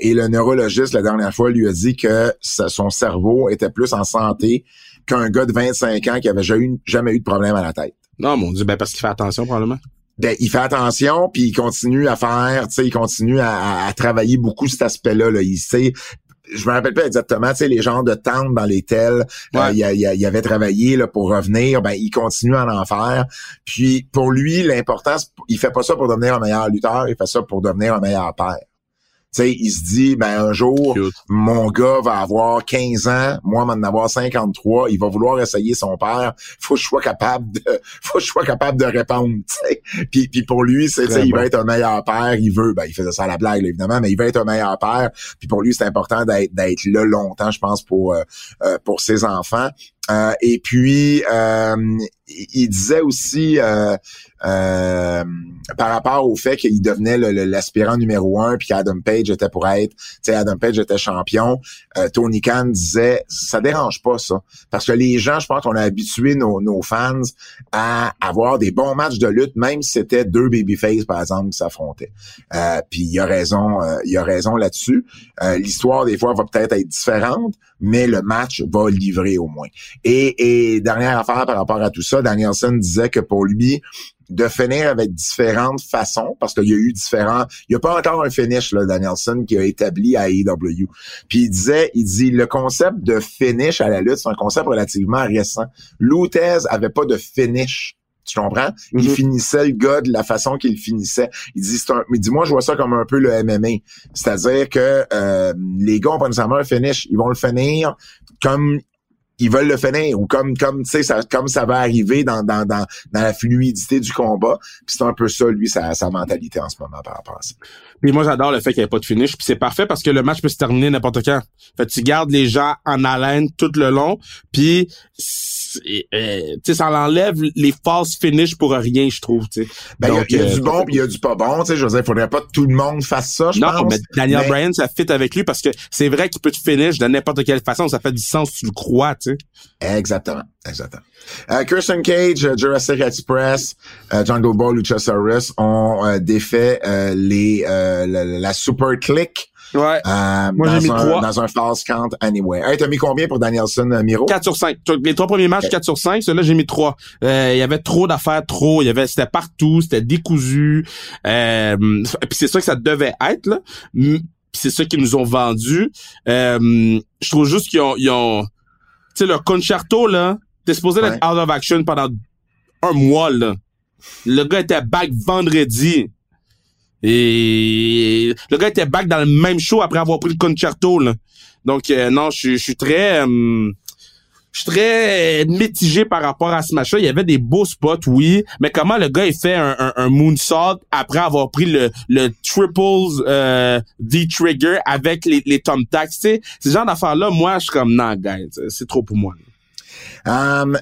et le neurologiste, la dernière fois, lui a dit que son cerveau était plus en santé qu'un gars de 25 ans qui avait jamais eu, jamais eu de problème à la tête. Non, mon Dieu, ben parce qu'il fait attention probablement. Ben, il fait attention, puis il continue à faire, tu sais, il continue à, travailler beaucoup cet aspect-là. Là. Il sait, je me rappelle pas exactement, tu sais, les gens de tentes dans les tels, euh, il, il, avait travaillé là, pour revenir, ben il continue à en faire. Puis pour lui, l'importance, il fait pas ça pour devenir un meilleur lutteur, il fait ça pour devenir un meilleur père sais, il se dit, ben un jour, mon gars va avoir 15 ans, moi, m'en avoir 53, il va vouloir essayer son père. Faut que je sois capable de, faut que je sois capable de répondre. sais. Puis, puis pour lui, c'est, il veut être un meilleur père. Il veut, ben il faisait ça à la blague évidemment, mais il veut être un meilleur père. Puis pour lui, c'est important d'être d'être là longtemps, je pense, pour euh, euh, pour ses enfants. Euh, et puis, euh, il disait aussi euh, par rapport au fait qu'il devenait l'aspirant numéro un, puis qu'Adam Page était pour être, tu sais, Adam Page était champion. Tony Khan disait, ça dérange pas ça, parce que les gens, je pense qu'on a habitué nos, nos fans à avoir des bons matchs de lutte, même si c'était deux babyface par exemple qui s'affrontaient. puis il a raison, il a raison là-dessus. L'histoire des fois va peut-être être différente, mais le match va livrer au moins. Et, et dernière affaire par rapport à tout ça, Danielson disait que pour lui, de finir avec différentes façons, parce qu'il y a eu différents... Il n'y a pas encore un finish, là, Danielson, qui a établi à AEW. Puis il disait, il dit, le concept de finish à la lutte, c'est un concept relativement récent. Lutez avait pas de finish. Tu comprends? Il mhm. finissait le gars de la façon qu'il finissait. Il dit, un, mais dis moi, je vois ça comme un peu le MMA. C'est-à-dire que euh, les gars ont pas nécessairement un finish. Ils vont le finir comme ils veulent le finir ou comme comme tu sais ça comme ça va arriver dans dans dans, dans la fluidité du combat puis c'est un peu ça lui sa, sa mentalité en ce moment par rapport à ça Puis moi, j'adore le fait qu'il n'y ait pas de finish. Puis c'est parfait parce que le match peut se terminer n'importe quand. Fait tu gardes les gens en haleine tout le long. Puis sais, ça enlève les false finish pour rien, je trouve. Tu sais. Ben, il y, a du bon il y a du pas bon. Tu sais, je veux dire, faudrait pas que tout le monde fasse ça, je non, pense. mais Daniel Bryan, ça fit avec lui parce que c'est vrai qu'il peut te finish de n'importe quelle façon. Ça fait du sens, tu le crois, tu sais. Exactement, exactement. Euh, Christian Cage, Jurassic Express, euh, Jungle Boy, Luchasaurus ont euh, défait les la, la, Super Click Ouais. Euh, Moi, j'ai mis un, 3. Dans un false count anyway. Hey, t'as mis combien pour Danielson, euh, Miro? 4 sur 5. Les trois premiers matchs, 4 sur 5. Celui-là, j'ai mis 3. Euh, il y avait trop d'affaires, trop. Il y avait, c'était partout, c'était décousu. Euh, puis c'est ça que ça devait être, là. Puis c'est ça qu'ils nous ont vendu. Euh, je trouve juste qu'ils ont, ils ont, tu sais, le concerto, là, t'es supposé ouais. être out of action pendant un mois, là. Le gars était back vendredi. Et le gars était back dans le même show après avoir pris le concerto. Là. Donc euh, non, je, suis très euh, je suis très mitigé par rapport à ce match-là. Il y avait des beaux spots, oui, mais comment le gars il fait un, un, un moonsault après avoir pris le, le triples euh, D-trigger avec les, les Tom Tax, tu sais, ce genre d'affaires-là, moi, je suis comme, non, guys, c'est trop pour moi. Um,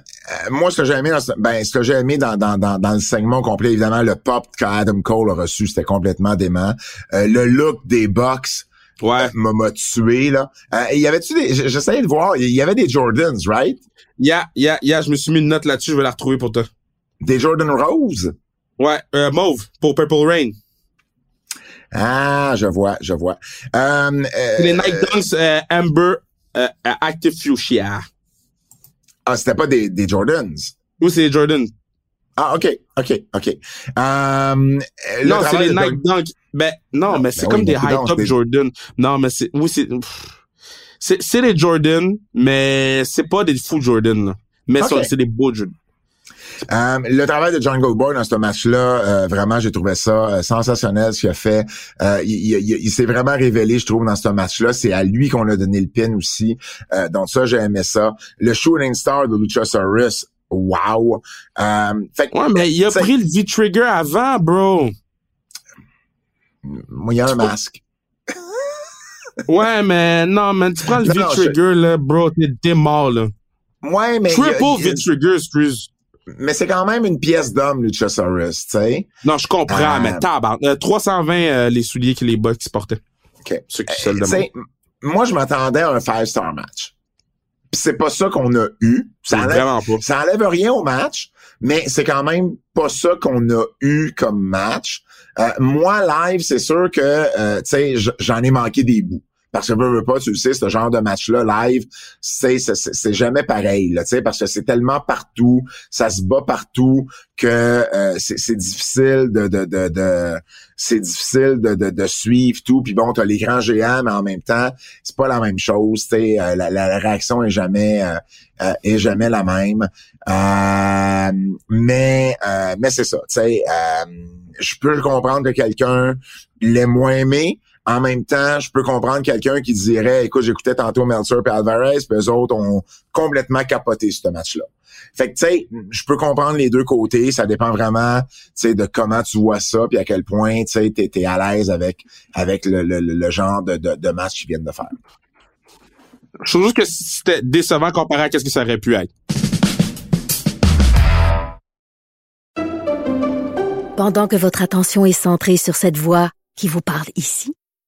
moi, ce que j'ai aimé, dans, ben, ce que j'ai aimé dans, dans, dans, dans, le segment complet, évidemment, le pop qu'Adam Cole a reçu, c'était complètement dément. Euh, le look des box ouais. m'a m'a tué là. Euh, y avait-tu des, j'essayais de voir, il y avait des Jordans, right? Yeah, yeah, yeah, je me suis mis une note là-dessus, je vais la retrouver pour toi. Des Jordan Rose? Ouais, euh, mauve pour Purple Rain. Ah, je vois, je vois. Um, les Nike Dunks Amber Active Fuchsia. Ah, c'était pas des, des Jordans? Ou c'est des Jordans? Ah, OK, OK, OK. Um, non, c'est les Nike Dunk. Ben, non, non mais c'est ben comme oui, des high top Jordan. Non, mais c'est, oui, c'est, c'est, c'est les Jordan, mais c'est pas des fous Jordan, là. Mais okay. c'est des beaux Jordan. Um, le travail de Jungle Boy dans ce match-là, euh, vraiment, j'ai trouvé ça euh, sensationnel ce qu'il a fait. Euh, il, il, il s'est vraiment révélé, je trouve, dans ce match-là. C'est à lui qu'on a donné le pin aussi. Euh, donc ça, j'ai aimé ça. Le shooting star de Luchasaurus, wow. Fait, ouais, mais il a pris le V-trigger avant, bro. Moi, il y a un masque. ouais, mais non, mais tu prends le V-trigger, là, bro, t'es démort, là. Ouais, mais... Triple V-trigger, excuse mais c'est quand même une pièce d'homme, Luchasaurus, tu sais. Non, je comprends, euh, mais tabac. Euh, 320 euh, les souliers que les Bucks portaient. OK. Ceux qui euh, moi, je m'attendais à un five-star match. C'est pas ça qu'on a eu. Ça enlève, vraiment pas. ça enlève rien au match, mais c'est quand même pas ça qu'on a eu comme match. Euh, moi, live, c'est sûr que, tu sais, j'en ai manqué des bouts. Parce que veux, pas, tu sais, ce genre de match-là, live, c'est, c'est, jamais pareil, là, parce que c'est tellement partout, ça se bat partout que euh, c'est, difficile de, de, de, de c'est difficile de, de, de, suivre tout. Puis bon, t'as l'écran géant, mais en même temps, c'est pas la même chose. Sais, euh, la, la, réaction est jamais euh, euh, est jamais la même. mais mais c'est ça. Sais, je peux comprendre que quelqu'un l'ait moins aimé. En même temps, je peux comprendre quelqu'un qui dirait, écoute, j'écoutais tantôt Meltzer et Alvarez, puis eux autres ont complètement capoté ce match-là. Fait que, tu sais, je peux comprendre les deux côtés. Ça dépend vraiment, tu sais, de comment tu vois ça, puis à quel point, tu sais, t'es, es à l'aise avec, avec le, le, le genre de, de, de match qu'ils viennent de faire. Je trouve juste que c'était décevant comparé à ce que ça aurait pu être. Pendant que votre attention est centrée sur cette voix qui vous parle ici,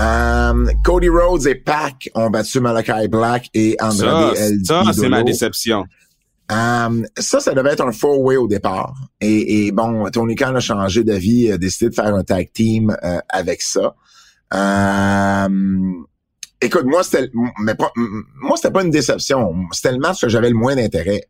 Um, Cody Rhodes et Pac ont battu Malachi Black et Andrade ça, El Ça, c'est ma déception. Um, ça, ça devait être un four-way au départ. Et, et, bon, Tony Khan a changé d'avis, a décidé de faire un tag team euh, avec ça. Um, écoute, moi, c'était, mais moi, c'était pas une déception. C'était le match que j'avais le moins d'intérêt.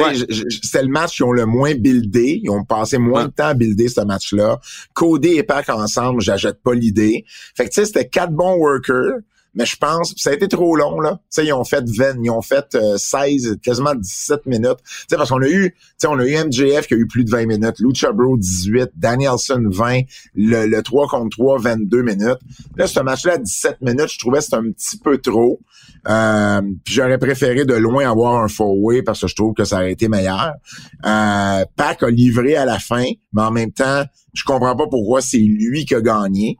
Ouais. C'était le match qui ont le moins buildé. Ils ont passé moins Ouais. de temps à builder ce match-là. Cody et Pac ensemble, j'achète pas l'idée. Fait que tu sais, c'était quatre bons workers. Mais je pense ça a été trop long là. Tu ils ont fait 20, ils ont fait 16, euh, quasiment 17 minutes. Tu parce qu'on a eu, tu on a eu MJF qui a eu plus de 20 minutes, Lucha Bro 18, Danielson 20, le, le 3 contre 3 22 minutes. Là, ce match-là à 17 minutes, je trouvais c'était un petit peu trop. Euh, puis j'aurais préféré de loin avoir un four-way parce que je trouve que ça aurait été meilleur. Euh, Pac a livré à la fin, mais en même temps, je comprends pas pourquoi c'est lui qui a gagné.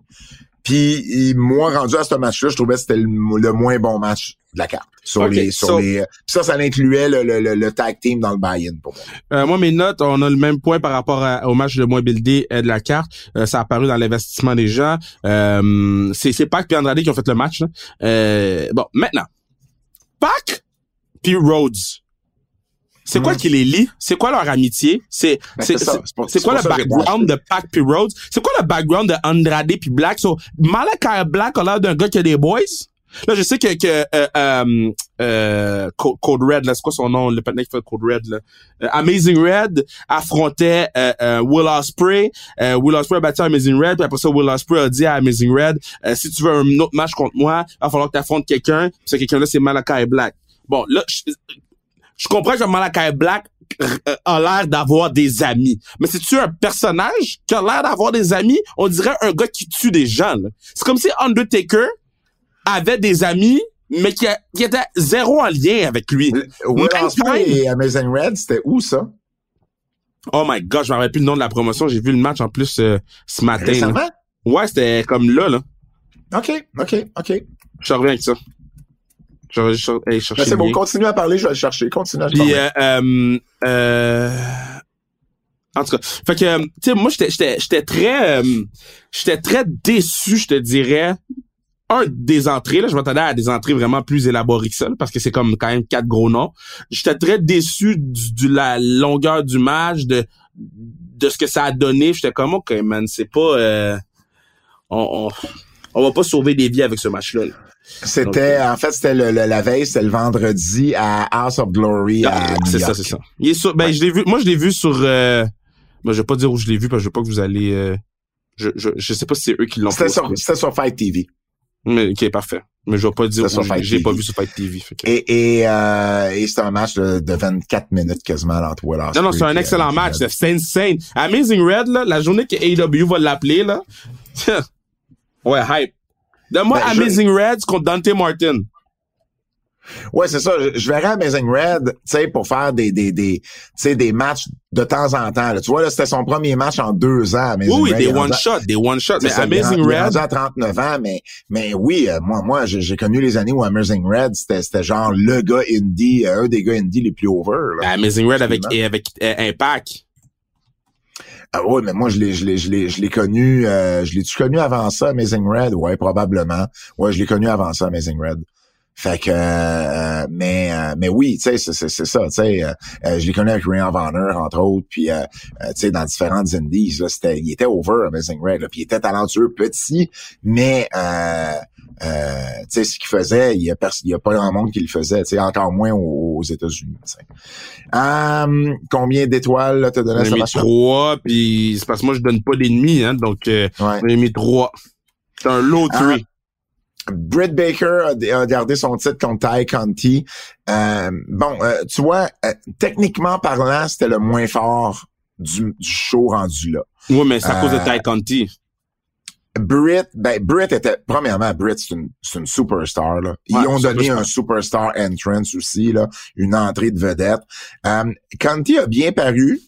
Puis moi, rendu à ce match-là, je trouvais que c'était le, moins bon match de la carte. Sur les, sur les, ça, ça incluait le, le, le, tag team dans le buy-in pour moi. Euh, moi, mes notes, on a le même point par rapport au match de moins buildé de la carte. Euh, ça a apparu dans l'investissement des gens. Euh, c'est, c'est Pac et Andrade qui ont fait le match. Euh, bon, maintenant, Pac puis Rhodes. C'est quoi hmm. qui les lie? C'est quoi leur amitié? C'est ben, c'est quoi le background de Pac puis Rhodes? C'est quoi le background de Andrade puis Black? So, Malachi Black a l'air d'un gars qui a des boys. Là, je sais que, que euh, euh, euh Code Red, là, c'est quoi son nom, le patin qui fait Code Red, là? Euh, Amazing Red affrontait Will Ospreay. Will Ospreay a battu Amazing Red, puis après ça, Will Ospreay a dit à Amazing Red, si tu veux un autre match contre moi, il va falloir que tu affrontes quelqu'un. Puis ce quelqu'un-là, c'est Malachi Black. Bon, là, je, comprends que Malachi Black a l'air d'avoir des amis. Mais c'est tu un personnage qui a l'air d'avoir des amis? On dirait un gars qui tue des gens. C'est comme si Undertaker avait des amis, mais qui, qui étaient zéro en lien avec lui. Will et Amazing Red, c'était où ça? Oh my god, je me rappelle plus le nom de la promotion. J'ai vu le match en plus euh, ce matin. Récemment? Ouais, c'était comme là, là. OK, OK, OK. Je reviens avec ça. Je vais aller chercher. Ben, c'est bon, continue à parler, je vais le chercher. Continue à Puis, euh, euh, euh, en tout cas, fait que, tu sais, moi, j'étais, j'étais, j'étais très, euh, j'étais très déçu, je te dirais, un des entrées, là, je m'attendais à des entrées vraiment plus élaborées que ça, parce que c'est comme quand même quatre gros noms. J'étais très déçu de la longueur du match, de de ce que ça a donné. J'étais comme ok man, c'est pas euh, on, on, on va pas sauver des vies avec ce match-là. C'était, euh, en fait, c'était le, la veille, c'était le vendredi à House of Glory à C'est ça, c'est ça. Il est sur, ben, je l'ai vu, moi, je l'ai vu sur, euh, ben, je vais pas dire où je l'ai vu parce que je veux pas que vous allez, euh, je, je, je sais pas si c'est eux qui l'ont fait. C'était sur Fight TV. Mais, ok, parfait. Mais je vais pas dire que j'ai pas vu sur Fight TV. Et, et, euh, et c'est un match de, de 24 minutes quasiment entre Will Non, non, c'est un excellent euh, match. C'est insane. Amazing Red, là, la journée que AEW va l'appeler, là. ouais, hype. Donne-moi ben, Amazing Red contre Dante Martin. Ouais, c'est ça. Je, verrais Amazing Red, tu sais, pour faire des des des, des matchs de temps en temps. Tu vois, là, c'était son premier match en deux ans. Amazing oui, des one shot, des one shot. Mais Amazing Red, il à 39 ans, mais mais oui, euh, moi moi j'ai connu les années où Amazing Red c'était c'était genre le gars indie, euh, un des gars indie les plus over. Là, Amazing Red avec avec euh, Impact. Ah oui, mais moi je l'ai je l'ai je l'ai je l'ai connu euh, je l'ai-tu connu avant ça Amazing Red? Ouais, probablement. Ouais, je l'ai connu avant ça Amazing Red. Fait que, euh, mais, euh, mais oui, tu sais, c'est, c'est, ça, tu sais, euh, je l'ai connu avec of Honor, entre autres, puis, tu sais, dans différentes indies, là, c'était, il était over, Amazing Red, puis il était talentueux, petit, mais, tu sais, ce qu'il faisait, il y a, il y a pas grand monde qui le faisait, tu sais, encore moins aux, États-Unis, um, combien d'étoiles t'as donné J'ai mis trois, puis c'est parce que moi, je donne pas d'ennemis, hein, donc ouais. j'ai mis trois. C'est un low ah. three. Britt Baker a, gardé son titre contre Ty Conti. Euh, bon, euh, tu vois, euh, techniquement parlant, c'était le moins fort du, show rendu là. Oui, mais c'est à cause de Ty Conti. Britt, ben, Britt était, premièrement, Britt, c'est une, une superstar, là. Ils ont donné un superstar entrance aussi, là, une entrée de vedette. Conti a bien paru,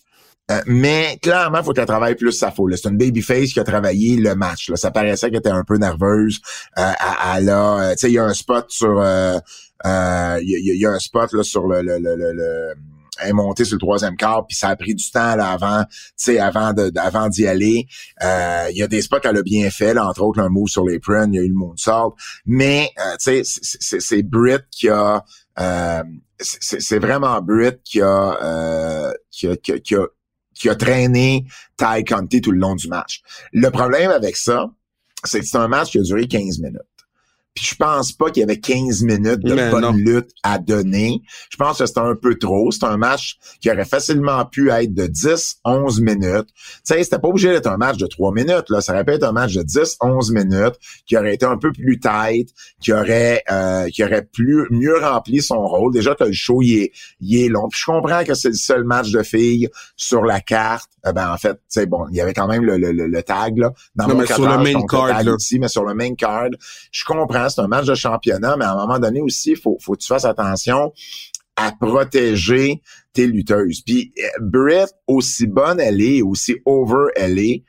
euh, mais clairement, faut qu'elle travaille plus sa foule. C'est une babyface qui a travaillé le match. Là. Ça paraissait qu'elle était un peu nerveuse. Euh, elle, a, euh, tu sais, il y a un spot sur, euh, il y, a un spot là sur le, le, le, le elle est montée sur le troisième quart, puis ça a pris du temps là, avant, tu avant de, avant d'y aller. Il y a des spots qu'elle a bien fait, là, entre autres un move sur les prunes, il y a eu le moonsault. Mais tu sais, c'est Brit qui a, c'est vraiment Brit a, qui a, qui a qui a traîné Ty Conti tout le long du match. Le problème avec ça, c'est que c'est un match qui a duré 15 minutes. Puis je pense pas qu'il y avait 15 minutes de Mais bonne non. lutte à donner. Je pense que c'était un peu trop. C'est un match qui aurait facilement pu être de 10, 11 minutes. Tu sais, c'était pas obligé d'être un match de 3 minutes. Là. Ça aurait pu être un match de 10, 11 minutes qui aurait été un peu plus tight, qui aurait euh, qui aurait plus mieux rempli son rôle. Déjà, que le show, il est, il est long. Puis je comprends que c'est le seul match de filles sur la carte. Euh, ben, en fait, c'est bon, il y avait quand même le, le, le, le tag là, dans Non, mon mais sur le main card, là. ici, mais sur le main card, je comprends, c'est un match de championnat, mais à un moment donné aussi, faut, faut que tu fasses attention à protéger tes lutteuses. Puis euh, Britt, aussi bonne elle est, aussi over elle est,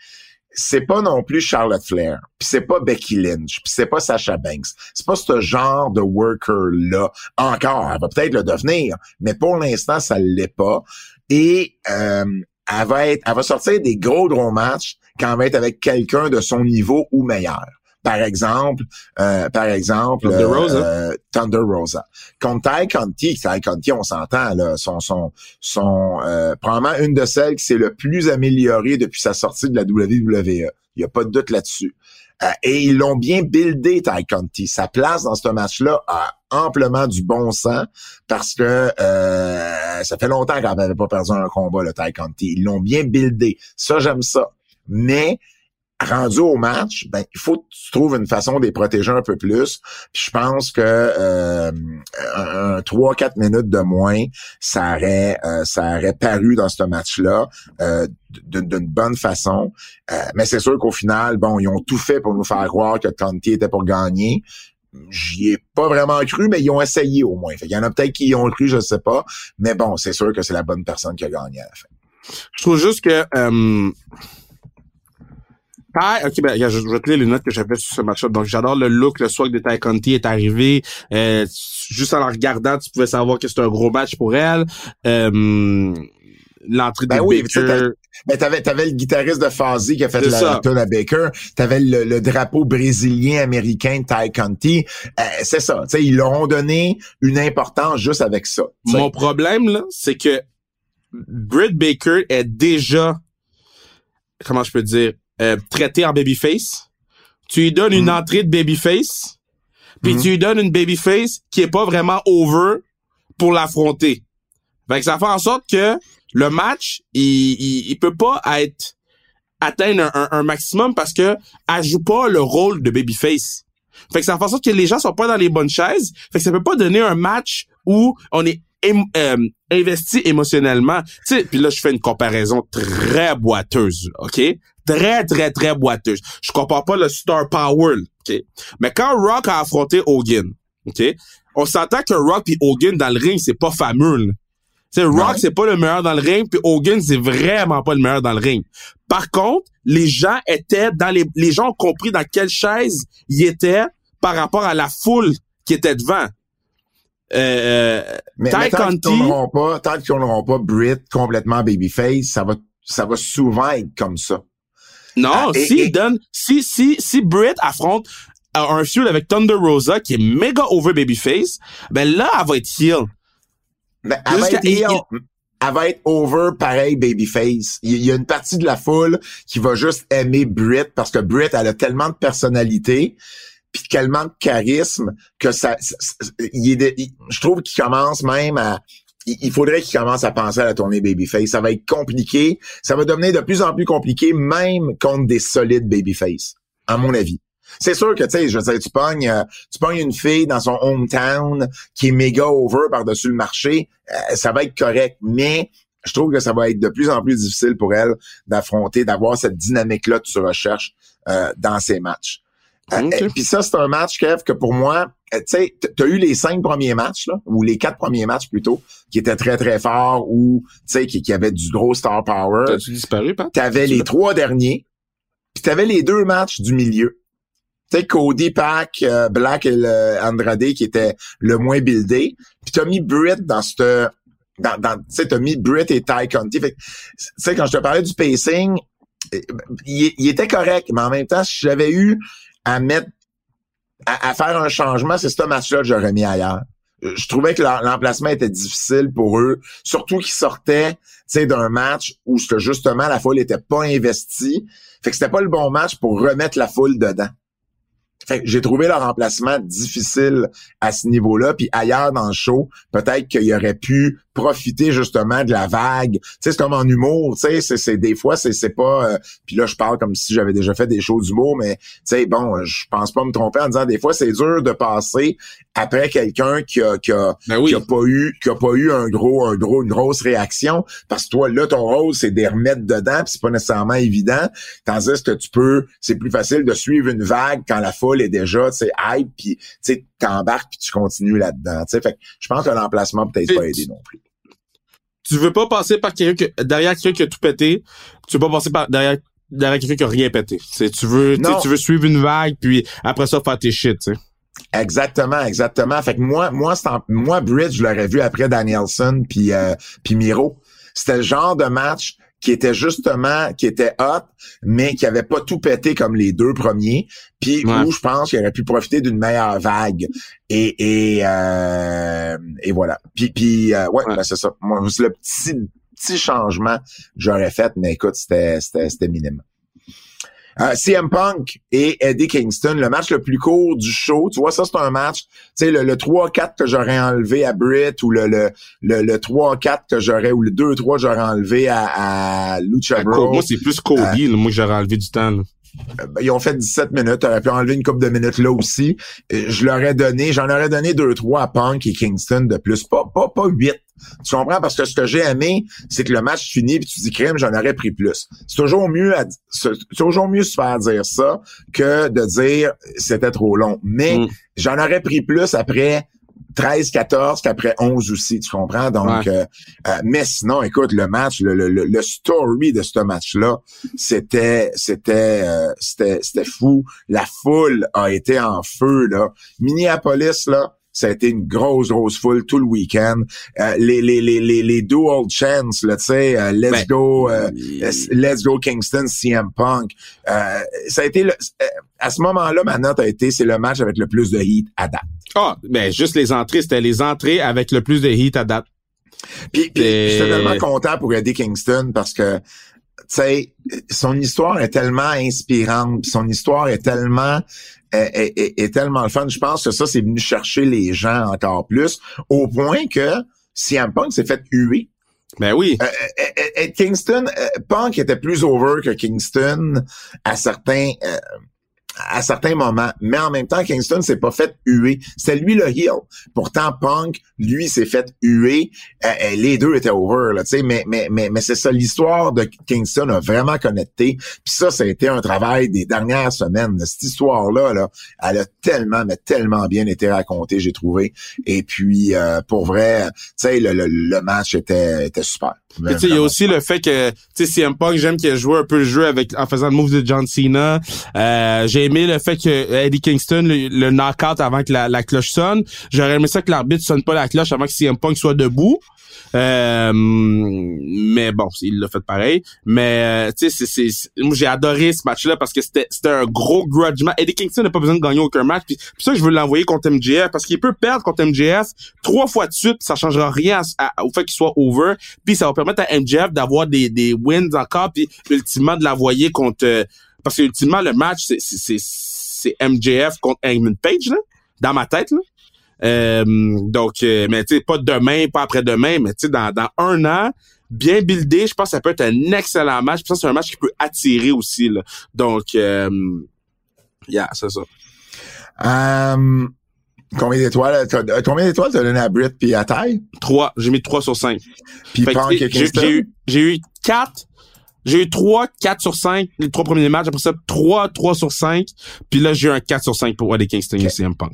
c'est pas non plus Charlotte Flair, puis c'est pas Becky Lynch, puis c'est pas Sasha Banks. C'est pas ce genre de worker là encore. Elle va peut-être le devenir, mais pour l'instant ça l'est pas. Et euh, elle va être, elle va sortir des gros gros matchs quand elle va être avec quelqu'un de son niveau ou meilleur. Par exemple, euh, par exemple, Thunder euh, Rosa. euh, Thunder Rosa. Contre Ty Conti, Ty Conti, on s'entend là, son son son euh, probablement une de celles qui s'est le plus améliorée depuis sa sortie de la WWE. Il y a pas de doute là-dessus. Euh, et ils l'ont bien buildé, Ty Conti. Sa place dans ce match-là a amplement du bon sens parce que euh, ça fait longtemps qu'elle n'avait pas perdu un combat, le Ty Conti. Ils l'ont bien buildé. Ça, j'aime ça. Mais rendu au match, ben il faut que tu trouves une façon de les protéger un peu plus. Puis je pense que euh, un, 3-4 minutes de moins, ça aurait euh, ça aurait paru dans ce match-là euh, d'une bonne façon. Euh, mais c'est sûr qu'au final, bon, ils ont tout fait pour nous faire croire que Conti était pour gagner. J'y ai pas vraiment cru, mais ils ont essayé au moins. Il y en a peut-être qui y ont cru, je sais pas. Mais bon, c'est sûr que c'est la bonne personne qui a gagné à la fin. Je trouve juste que euh, Ok, ben, je, je vais te lire les notes que j'avais sur ce match-là. Donc, j'adore le look, le swag de Ty Conti est arrivé. Euh, juste en la regardant, tu pouvais savoir que c'était un gros match pour elle. Euh, L'entrée Ben de oui, Baker. Ben, t'avais, t'avais le guitariste de Fuzzy qui a fait C'est la tune à Baker. T'avais le, le drapeau brésilien américain de Ty Conti. Euh, c'est ça. Tu sais, ils leur ont donné une importance juste avec ça. Mon problème, là, c'est que Britt Baker est déjà, comment je peux dire, euh, traité en babyface. Tu lui donnes une Mm. entrée de babyface, puis Mm. tu lui donnes une babyface qui est pas vraiment over pour l'affronter. Fait que ça fait en sorte que le match, il, il, il peut pas être atteindre un, un- un maximum parce que elle joue pas le rôle de babyface. Fait que ça fait en sorte que les gens sont pas dans les bonnes chaises. Fait que ça peut pas donner un match où on est émo- euh, investi émotionnellement. Tu sais, puis là je fais une comparaison très boiteuse, OK? Très très très boiteuse. Je compare pas le star power, OK? Mais quand Rock a affronté Hogan, OK? On s'entend que Rock puis Hogan dans le ring, c'est pas fameux. sais, Rock, c'est pas le meilleur dans le ring, puis Hogan, c'est vraiment pas le meilleur dans le ring. Par contre, les gens étaient dans les, les gens ont compris dans quelle chaise ils étaient par rapport à la foule qui était devant. Euh, mais, Ty mais tant qu'ils tourneront pas, tant qu'ils tourneront pas Britt complètement babyface, ça va, ça va souvent être comme ça. Non, Ah, et- si et- donne, si si si Britt affronte euh, un feud avec Thunder Rosa qui est méga over babyface, ben là elle va être heel. Mais elle va être et- heel. Elle va être over pareil babyface. Il y a une partie de la foule qui va juste aimer Britt parce que Britt elle a tellement de personnalité puis tellement de charisme que ça, il est je trouve qu'il commence même à il faudrait qu'il commence à penser à la tournée babyface. Ça va être compliqué. Ça va devenir de plus en plus compliqué, même contre des solides babyface, à mon avis. C'est sûr que, tu sais, je veux dire, tu pognes, euh, une fille dans son hometown qui est méga over par-dessus le marché, euh, ça va être correct. Mais je trouve que ça va être de plus en plus difficile pour elle d'affronter, d'avoir cette dynamique-là que tu recherches euh, dans ses matchs. Euh, Ok. et Puis ça, c'est un match, Kev, que pour moi, euh, tu sais, t'as eu les cinq premiers matchs, là, ou les quatre premiers matchs plutôt, qui étaient très, très forts, ou, tu sais, qui, qui avaient du gros star power. T'as-tu disparu, Pat? T'avais les trois derniers, puis t'avais les deux matchs du milieu. Tu sais, Cody, Pack, euh, Black et le Andrade qui était le moins buildé. Puis t'as mis Britt dans cette... Dans, dans, tu sais, t'as mis Britt et Ty Conti. Fait que, tu sais, quand je te parlais du pacing, euh, il, il était correct, mais en même temps, si j'avais eu à mettre à, faire un changement, c'est ce match-là que j'aurais mis ailleurs. Euh, Je trouvais que l'em- l'emplacement était difficile pour eux, surtout qu'ils sortaient d'un match où justement la foule était pas investie. Fait que c'était pas le bon match pour remettre la foule dedans. Fait j'ai trouvé le remplacement difficile à ce niveau-là. Puis ailleurs dans le show, peut-être qu'il aurait pu profiter justement de la vague. Tu sais, c'est comme en humour, tu sais, c'est, des fois, c'est, c'est pas... Euh, puis là, je parle comme si j'avais déjà fait des shows d'humour, mais tu sais, bon, je pense pas me tromper en disant des fois, c'est dur de passer après quelqu'un qui a, qui a, ben oui. qui a pas eu qui a pas eu un gros un gros une grosse réaction parce que toi là ton rôle c'est de les remettre dedans puis c'est pas nécessairement évident tandis que tu peux c'est plus facile de suivre une vague quand la foule est déjà tu sais hype puis tu sais t'embarques puis tu continues là-dedans tu sais fait je pense que l'emplacement peut-être pas aidé non plus tu veux pas passer par quelqu'un que derrière quelqu'un qui a tout pété tu veux pas passer par derrière derrière quelqu'un qui a rien pété c'est tu veux tu veux suivre une vague puis après ça faire tes shit tu sais Exactement, exactement. Fait que moi, moi, c'est moi, Bridge, je l'aurais vu après Danielson puis euh, puis Miro. C'était le genre de match qui était justement, qui était hot, mais qui avait pas tout pété comme les deux premiers. Puis où je pense qu'il aurait pu profiter d'une meilleure vague. Et et euh, et voilà. Puis puis euh, ouais, Ben, c'est ça. Moi, c'est le petit petit changement que j'aurais fait, mais écoute, c'était c'était c'était minime. Euh, CM Punk et Eddie Kingston, le match le plus court du show. Tu vois, ça, c'est un match, tu sais, le, le 3-4 que j'aurais enlevé à Britt ou le, le, le, le 3-4 que j'aurais, ou le 2-3 j'aurais enlevé à, à Lucha Bro. Moi, c'est plus Cody, euh, moi, j'aurais enlevé du temps. Là. Euh, ben, ils ont fait 17 minutes. T'aurais pu enlever une coupe de minutes là aussi. Je leur ai donné, j'en aurais donné 2-3 à Punk et Kingston de plus. Pas, pas, pas 8. Tu comprends? Parce que ce que j'ai aimé, c'est que le match finit puis tu dis crème, j'en aurais pris plus. C'est toujours mieux à, c'est toujours mieux se faire dire ça que de dire c'était trop long. Mais mm. j'en aurais pris plus après 13, 14, qu'après 11 aussi, tu comprends? Donc, euh, euh, mais sinon, écoute, le match, le, le, le story de ce match-là, c'était, c'était, euh, c'était, c'était fou. La foule a été en feu, là. Minneapolis, là, ça a été une grosse, grosse foule tout le week-end. les, les, les, les, les dual chants, là, tu sais, let's ben, go, let's go Kingston, CM Punk. ça a été, le, à ce moment-là, ma note a été, c'est le match avec le plus de heat à date. Ah, ben juste les entrées, c'était les entrées avec le plus de hit à date. Puis, puis j'étais tellement content pour Eddie Kingston parce que tu sais, son histoire est tellement inspirante, son histoire est tellement est, est, tellement le fun. Je pense que ça, c'est venu chercher les gens encore plus, au point que CM Punk s'est fait huer. Ben oui. Euh, euh, euh, Kingston, Punk était plus over que Kingston à certains à certains moments. Mais en même temps, Kingston s'est pas fait huer. C'était lui le heel. Pourtant, Punk, lui, s'est fait huer. Euh, euh, les deux étaient over, là, tu sais. Mais, mais, mais, mais c'est ça, l'histoire de Kingston a vraiment connecté. Puis ça, ça a été un travail des dernières semaines. Cette histoire-là, là, elle a tellement, mais tellement bien été racontée, j'ai trouvé. Et puis, euh, pour vrai, tu sais, le, le, match était, était super. Il y a aussi le fait que, tu sais, CM Punk, j'aime qu'il joué un peu le jeu avec, en faisant le move de John Cena. Euh, j'ai aimé le fait que Eddie Kingston le, le knock-out avant que la, cloche sonne. J'aurais aimé ça que l'arbitre sonne pas la cloche avant que CM Punk soit debout. Euh, mais bon, il l'a fait pareil. Mais euh, tu sais, c'est, j'ai adoré ce match-là parce que c'était, c'était un gros grudge match. Eddie Kingston n'a pas besoin de gagner aucun match. Puis, ça, je veux l'envoyer contre MJF parce qu'il peut perdre contre MJF trois fois de suite. Ça changera rien au fait qu'il soit over. Puis ça va permettre à MJF d'avoir des, des wins encore. Puis ultimement de l'envoyer contre. Euh, parce que ultimement le match c'est, c'est, c'est MJF contre Hangman Page là, dans ma tête là. Euh, donc, euh, mais tu sais, pas demain, pas après-demain, mais tu sais, dans, dans un an, bien buildé, je pense que ça peut être un excellent match. Puis ça, c'est un match qui peut attirer aussi. Là. Donc, euh, yeah, c'est ça. Um, combien d'étoiles? Combien d'étoiles t'as donné à Britt puis à Ty? Trois. J'ai mis trois sur cinq. Puis J'ai eu, j'ai eu quatre. J'ai eu 3, 4 sur 5 les trois premiers matchs. Après ça, 3, 3 sur 5. Puis là, j'ai eu un 4 sur 5 pour Eddie Kingston et CM Punk.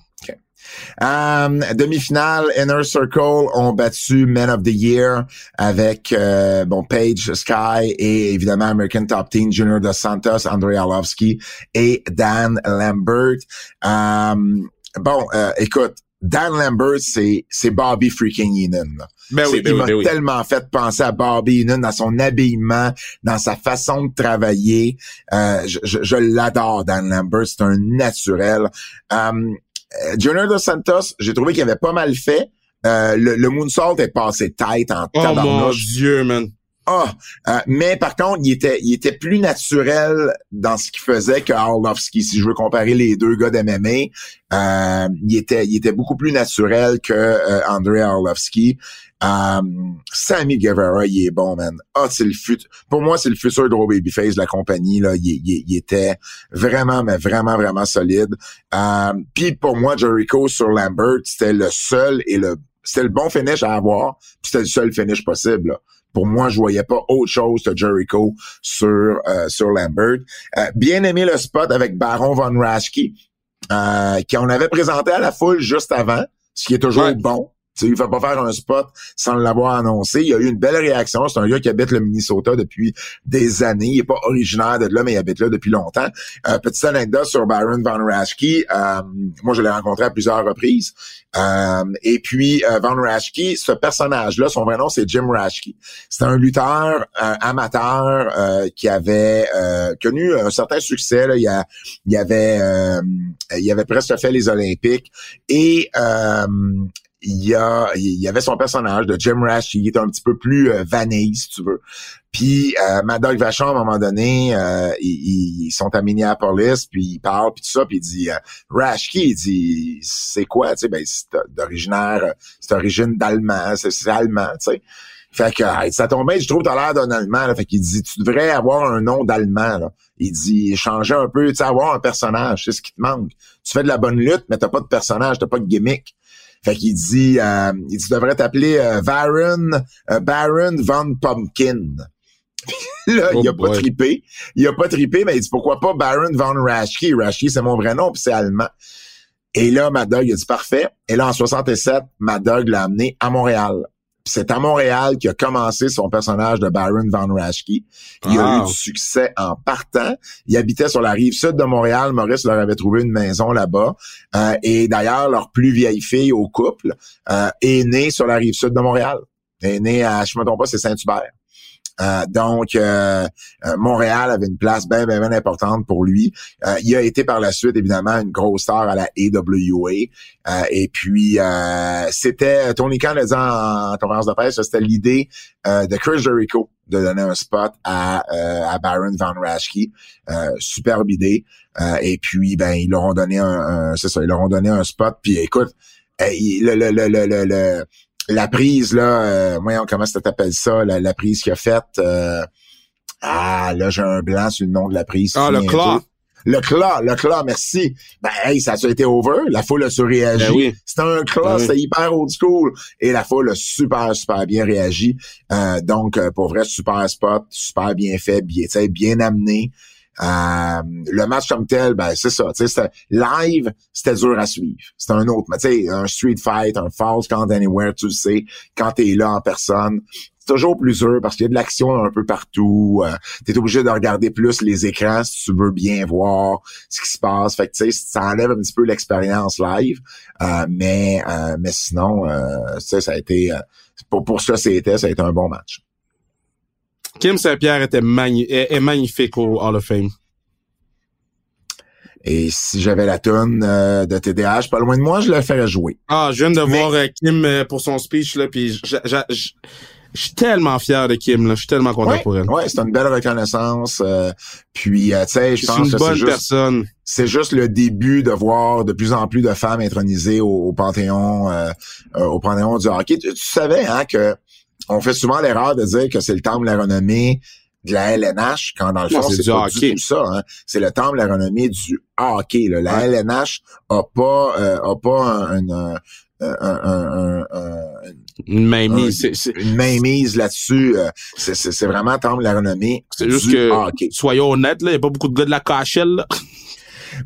Um, demi-finale, Inner Circle ont battu Men of the Year avec euh, bon Paige Sky et évidemment American Top Team Junior Dos Santos, Andrei Arlovski et Dan Lambert. Um, bon, euh, écoute, Dan Lambert, c'est c'est Bobby freaking Heenan. Ben oui, ben il m'a ben tellement fait penser à Bobby Heenan dans son habillement, dans sa façon de travailler. Euh, je, je, l'adore, Dan Lambert. C'est un naturel. Um, euh, Junior Dos Santos, j'ai trouvé qu'il avait pas mal fait. Euh, le, le moonsault est passé tête en Oh mon dieu, man. Ah, euh, mais par contre, il était, il était plus naturel dans ce qu'il faisait que Arlovski. Si je veux comparer les deux gars d'MMA, euh, il était, il était beaucoup plus naturel que euh, André Arlovski. Euh, Sammy Guevara, il est bon, man. Ah, c'est le futur. Pour moi, c'est le futur de Babyface de la compagnie. Là, il, il, il, était vraiment, mais vraiment, vraiment solide. Euh, Puis pour moi, Jericho sur Lambert, c'était le seul et le c'était le bon finish à avoir. C'était le seul finish possible. Là pour moi, je voyais pas autre chose que Jericho sur euh, sur Lambert. Euh, bien aimé le spot avec Baron von Raschke, euh, qu'on avait présenté à la foule juste avant, ce qui est toujours bon. Il ne faut pas faire un spot sans l'avoir annoncé. Il y a eu une belle réaction. C'est un gars qui habite le Minnesota depuis des années. Il est pas originaire de là, mais il habite là depuis longtemps. Euh, petite anecdote sur Baron Von Raschke. Euh, moi, je l'ai rencontré à plusieurs reprises. Euh, et puis, euh, Von Raschke, ce personnage-là, son vrai nom, c'est Jim Raschke. C'est un lutteur euh, amateur qui avait connu un certain succès. Là. Il, a, il, avait, il avait presque fait les Olympiques. Et il y a il y avait son personnage de Jim Rash qui était un petit peu plus euh, vanille si tu veux. Puis euh, Madog Vachon à un moment donné euh, ils, ils, sont à Minneapolis puis ils parlent puis tout ça puis il dit euh, Rash qui? Il dit c'est quoi? Tu sais ben c'est d'originaire c'est d'origine d'allemand c'est allemand tu sais. Fait que ça tombe je trouve t'as l'air d'un allemand là. fait qu'il dit tu devrais avoir un nom d'allemand il dit changer un peu tu sais avoir un personnage c'est ce qui te manque. Tu fais de la bonne lutte mais t'as pas de personnage t'as pas de gimmick fait qu'il dit, euh, il dit, tu devrais t'appeler euh, Baron, euh, Baron Von Pumpkin. là, il a pas oh trippé. Il a pas trippé, mais il dit, pourquoi pas Baron Von Raschke? Raschke, c'est mon vrai nom, puis c'est allemand. Et là, Mad Dog, il a dit, parfait. Et là, en 67, Mad Dog l'a amené à Montréal c'est à Montréal qu'il a commencé son personnage de Baron Van Raschke. Il a eu du succès en partant. Il habitait sur la rive sud de Montréal. Maurice leur avait trouvé une maison là-bas. Euh, et d'ailleurs, leur plus vieille fille au couple euh, est née sur la rive sud de Montréal. Elle est née à, je me trompe pas, c'est Saint-Hubert. Euh, donc, euh, euh, Montréal avait une place bien, bien, bien importante pour lui. il a été par la suite, évidemment, une grosse star à la AWA. et puis, c'était, Tony Khan l'a dit en, conférence de presse, c'était l'idée de Chris Jericho de donner un spot à, à Baron Van Raschke. superbe idée. et puis, ben, ils leur ont donné un, c'est ça, ils leur ont donné un spot. Puis, écoute, le, le, le, le, le la prise, là, euh, voyons comment ça t'appelle ça, la, la, prise qu'il a faite. Euh, ah, là, j'ai un blanc sur le nom de la prise. Ah, le claw. Le claw, le claw, merci. Ben, hey, ça a été over. La foule a surréagi. Ben oui. C'était un claw, ben c'était hyper old school. Et la foule a super, super bien réagi. Euh, donc, euh, pour vrai, super spot, super bien fait, bien, bien amené. Euh, le match comme tel, ben c'est ça. Live, c'était dur à suivre. C'était un autre. Mais tu sais, un street fight, un false count anywhere, tu le sais, quand t'es là en personne, c'est toujours plus dur parce qu'il y a de l'action un peu partout. Euh, tu es obligé de regarder plus les écrans si tu veux bien voir ce qui se passe. Fait que tu sais, ça enlève un petit peu l'expérience live. Euh, mais euh, mais sinon, ça a été pour, pour ça c'était, ça a été un bon match. Kim Saint-Pierre était est, magnifique au Hall of Fame. Et si j'avais la tonne euh, de TDH pas loin de moi, je le ferais jouer. Ah, je viens de voir euh, Kim euh, pour son speech là, puis je suis tellement fier de Kim là, je suis tellement content pour elle. Ouais, c'est une belle reconnaissance. puis tu sais, je pense une bonne personne. C'est juste le début de voir de plus en plus de femmes intronisées au, panthéon, au panthéon du hockey. Tu, tu savais hein que on fait souvent l'erreur de dire que c'est le temple de la renommée de la LNH, quand dans le fond, c'est pas du tout ça. Hein. C'est le temple de la renommée du hockey. Là. La LNH a pas, euh, a pas un, un, une mainmise. une mainmise là-dessus. Euh, c'est vraiment temple de la renommée. C'est juste que, soyons honnêtes, il n'y a pas beaucoup de gars de la KHL.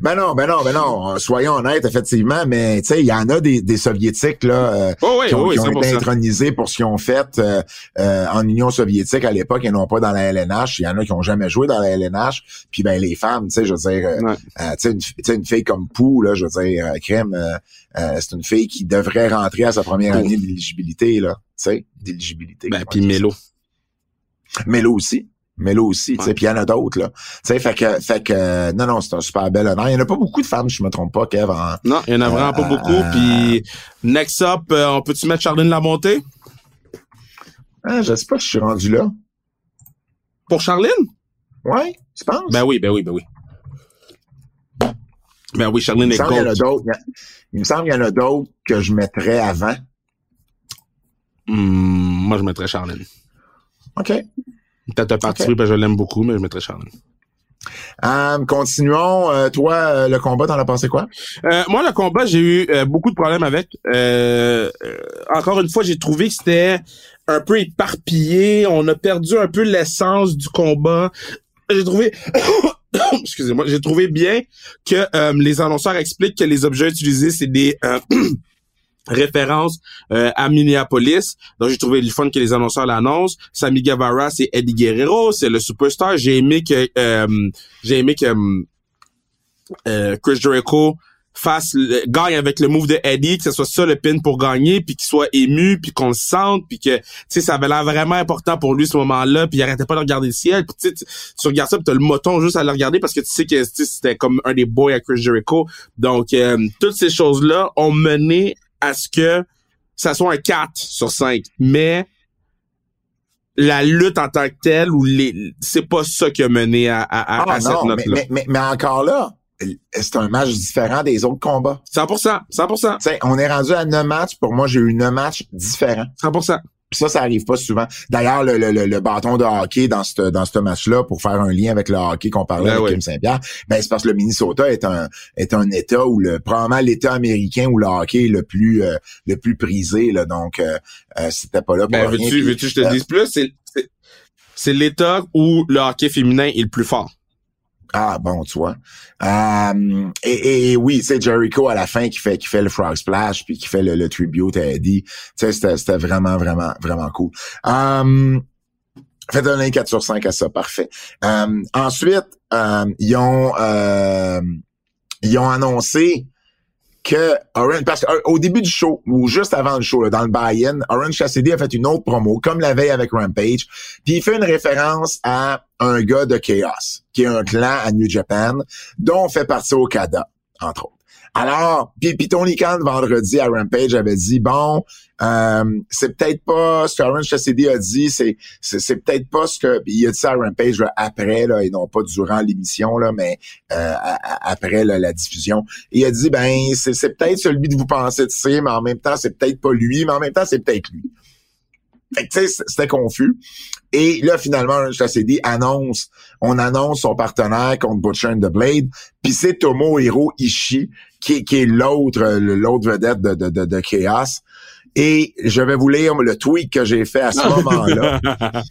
Ben non, ben non, ben non. Soyons honnêtes, effectivement, mais tu sais, il y en a des, des soviétiques là euh, oh qui ont, oh été intronisés pour ce qu'ils ont fait euh, euh, en Union soviétique à l'époque et non pas dans la LNH. Il y en a qui ont jamais joué dans la LNH. Puis ben les femmes, tu sais, je veux dire, tu sais, une, fille comme Pou, là, je veux dire, crème, c'est une fille qui devrait rentrer à sa première année d'éligibilité, là, tu sais, d'éligibilité. Ben puis Mélo. Mélo aussi. Mélo aussi, tu sais, puis il y en a d'autres, là. Tu sais, fait que, fait que, non, non, c'est un super bel honneur. Il y en a pas beaucoup de femmes, je me trompe pas, Kev. non, il y en a vraiment pas euh, beaucoup. Puis, next up, euh, on peut-tu mettre Charline la montée? Ah, je sais pas si je suis rendu là. Pour Charline? Ouais, tu penses? Ben oui, ben oui, ben oui. Ben oui, Charline est Il me semble qu'il y en a d'autres que je mettrais avant. Hmm, moi, je mettrais Charline. OK. Peut-être un parti parce que je l'aime beaucoup, mais je mettrais Charline. Euh, continuons. Euh, toi, euh, le combat, t'en as pensé quoi? moi, le combat, j'ai eu beaucoup de problèmes avec. encore une fois, j'ai trouvé que c'était un peu éparpillé. On a perdu un peu l'essence du combat. J'ai trouvé... Excusez-moi. J'ai trouvé bien que les annonceurs expliquent que les objets utilisés, c'est des... référence euh, à Minneapolis. Donc j'ai trouvé le fun que les annonceurs l'annoncent. Sami Guevara, c'est Eddie Guerrero, c'est le superstar. J'ai aimé que euh, j'ai aimé que euh, Chris Jericho fasse gagne avec le move de Eddie, que ce soit ça le pin pour gagner, puis qu'il soit ému, puis qu'on le sente, puis que tu sais ça avait l'air vraiment important pour lui ce moment-là, puis il arrêtait pas de regarder le ciel, puis tu tu regardes ça, puis t'as le moton juste à le regarder parce que tu sais que c'était comme un des boys à Chris Jericho. Donc toutes ces choses là ont mené à ce que ça soit un 4 sur 5. Mais la lutte en tant que telle, ou les, c'est pas ça qui a mené à, à, ah, cette note-là. Mais, mais, encore là, c'est un match différent des autres combats. 100%, 100%. T'sais, on est rendu à 9 matchs. Pour moi, j'ai eu 9 matchs différents. 100%. Ça, ça arrive pas souvent. D'ailleurs, le, le, le, bâton de hockey dans ce dans ce match-là, pour faire un lien avec le hockey qu'on parlait ben avec Kim Saint-Pierre, ben c'est parce que le Minnesota est un est un État où le probablement l'État américain où le hockey est le plus euh, le plus prisé. Là, donc euh, euh c'était pas là pour ben, Veux-tu, veux-tu je te euh, dise plus? C'est, c'est l'État où le hockey féminin est le plus fort. Ah bon, tu vois. Euh, et, et, oui, c'est Jericho à la fin qui fait qui fait le frog splash puis qui fait le, le tribute à Eddie. Tu sais, c'était, c'était vraiment vraiment vraiment cool. Um, faites un 4 sur 5 à ça, parfait. Um, ensuite, ils ont euh, ils ont annoncé que Orange, parce qu'au début du show, ou juste avant le show, dans le buy-in, Orange Cassidy a fait une autre promo, comme la veille avec Rampage, puis il fait une référence à un gars de Chaos, qui est un clan à New Japan, dont on fait partie Okada, entre autres. Alors, puis, puis Tony vendredi, à Rampage, avait dit, bon, euh, c'est peut-être pas ce que Orange Cassidy a dit, c'est, c'est, peut-être pas ce que... Il a dit ça à Rampage après, là, et non pas durant l'émission, là, mais euh, après la diffusion. il a dit, ben, c'est, c'est peut-être celui de vous penser de ça, mais en même temps, c'est peut-être pas lui, mais en même temps, c'est peut-être lui. Fait sais, c'était confus. Et là, finalement, dit annonce, on annonce son partenaire contre Butcher and the Blade, puis c'est Tomohiro Ishii, qui, qui est l'autre, l'autre vedette de, de, de, de Chaos. Et je vais vous lire le tweet que j'ai fait à ce moment-là.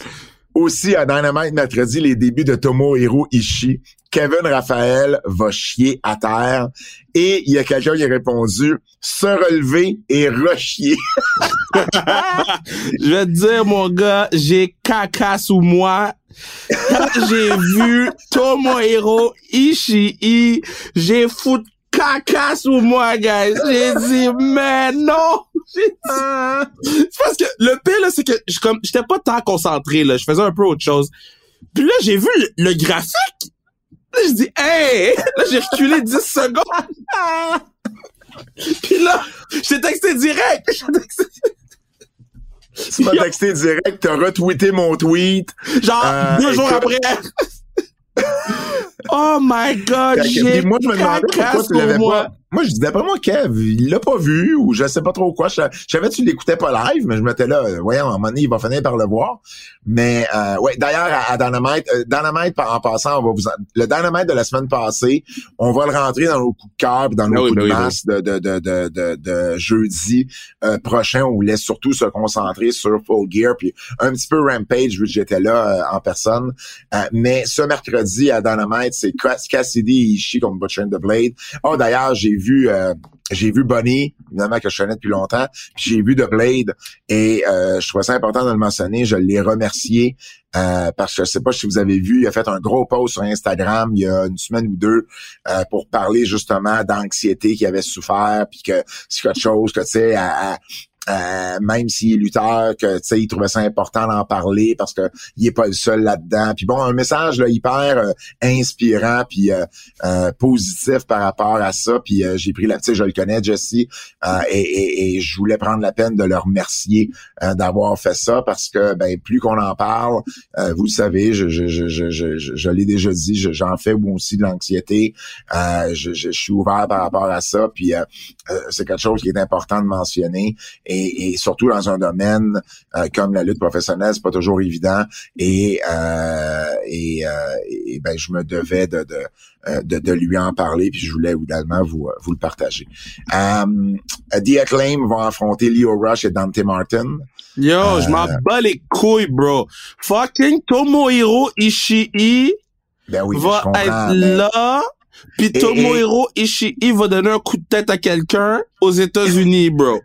Aussi, à Dynamite mercredi, les débuts de Tomohiro Ishii. Kevin Raphaël va chier à terre. Et il y a quelqu'un qui a répondu se relever et rechier. Je vais te dire, mon gars, j'ai caca sous moi. Quand j'ai vu Tomohiro Ishii, j'ai foutu caca sous moi, guys? J'ai dit, mais non! C'est parce que le pire, là, c'est que je, comme, j'étais pas tant concentré, là. Je faisais un peu autre chose. Puis là, j'ai vu le, graphique. Là, je dis, hey! Là, j'ai reculé 10 secondes. Puis là, j'ai texté direct. Texté... Tu m'as texté direct, t'as retweeté mon tweet. Genre, euh, deux jours après. Oh my god, j'ai moi je me demandais pourquoi tu l'avais pas. Moi je disais pas moi Kev, il l'a pas vu ou je sais pas trop quoi. Je, savais que tu l'écoutais pas live, mais je m'étais là, voyons, à un moment donné, il va finir par le voir. Mais euh, ouais, d'ailleurs à, à, Dynamite, euh, Dynamite en passant, on va vous le Dynamite de la semaine passée, on va le rentrer dans nos coups de cœur, dans nos ah coups de ben masse de, de, de, de, de, jeudi euh, prochain. On voulait surtout se concentrer sur Full Gear puis un petit peu Rampage vu que j'étais là euh, en personne. mais ce mercredi à Dynamite, c'est Cassidy et Ishii contre Butcher and the Blade. Oh d'ailleurs, j'ai vu euh, j'ai vu Bonnie, évidemment que je connais depuis longtemps, j'ai vu The Blade. Et euh, je trouvais ça important de le mentionner, je l'ai remercié euh, parce que je sais pas si vous avez vu, il a fait un gros post sur Instagram il y a une semaine ou deux pour parler justement d'anxiété qu'il avait souffert puis que c'est quelque chose que tu sais euh, même s'il est lutteur, que tu sais, il trouvait ça important d'en parler parce que il est pas le seul là-dedans. Puis bon, un message là, hyper euh, inspirant puis euh, positif par rapport à ça. Puis j'ai pris la, tu sais, je le connais, Jesse, et, et, et, je voulais prendre la peine de le remercier d'avoir fait ça parce que ben plus qu'on en parle, vous le savez, je, je, je, je, je, je l'ai déjà dit, j'en fais moi aussi de l'anxiété. je, je, suis ouvert par rapport à ça. Puis c'est quelque chose qui est important de mentionner. Et, surtout dans un domaine euh, comme la lutte professionnelle, c'est pas toujours évident. Et, euh, et, euh, et, ben je me devais de, de, de, de, lui en parler, puis je voulais également vous, vous le partager. Um, The Acclaim va affronter Leo Rush et Dante Martin. Yo, je m'en bats les couilles, bro. Fucking Tomohiro Ishii ben oui, va être là puis Tomohiro Ishii va donner un coup de tête à quelqu'un aux États-Unis, bro.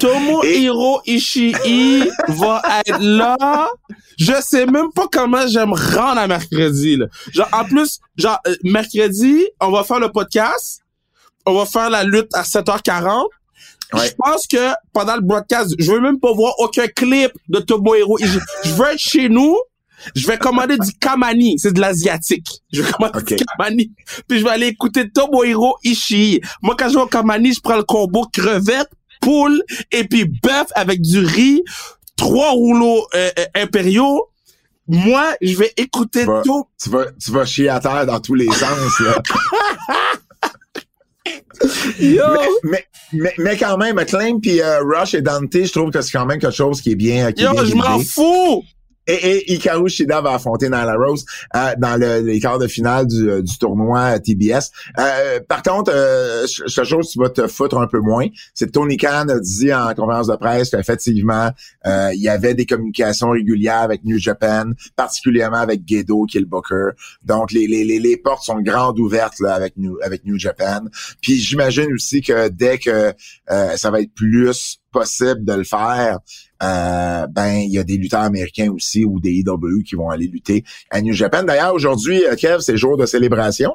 Tomohiro Ishii va être là. Je sais même pas comment j'aime rendre à mercredi, là. Genre, en plus, genre, euh, mercredi, on va faire le podcast. On va faire la lutte à 7h40. Je pense que pendant le broadcast, je veux même pas voir aucun clip de Tomohiro Ishii. Je veux être chez nous, je vais commander du kamani, c'est de l'asiatique. Je vais commander du kamani, puis je vais aller écouter Tomohiro Ishii. Moi, quand je vais au kamani, je prends le combo crevette, poule et puis bœuf avec du riz, trois rouleaux euh, euh, impériaux. Moi, je vais écouter tout. Tu vas, tu vas chier à terre dans tous les sens, là. Yo. Mais, mais, mais, quand même, McLean puis euh, Rush et Dante, je trouve que c'est quand même quelque chose qui est bien. Qui Yo, je m'en fous! Et, et Hikaru Shida va affronter Nyla Rose euh, dans le, les quarts de finale du, euh, du tournoi TBS. Euh, par contre, euh, chose tu vas te foutre un peu moins, c'est Tony Khan a dit en conférence de presse qu'effectivement, euh, il y avait des communications régulières avec New Japan, particulièrement avec Gedo, qui est le booker. Donc, les, les, les, portes sont grandes ouvertes là, avec, New, avec New Japan. Puis j'imagine aussi que dès que ça va être plus possible de le faire, euh, ben il y a des lutteurs américains aussi ou des IW qui vont aller lutter à New Japan. D'ailleurs, aujourd'hui, euh, Kev, c'est jour de célébration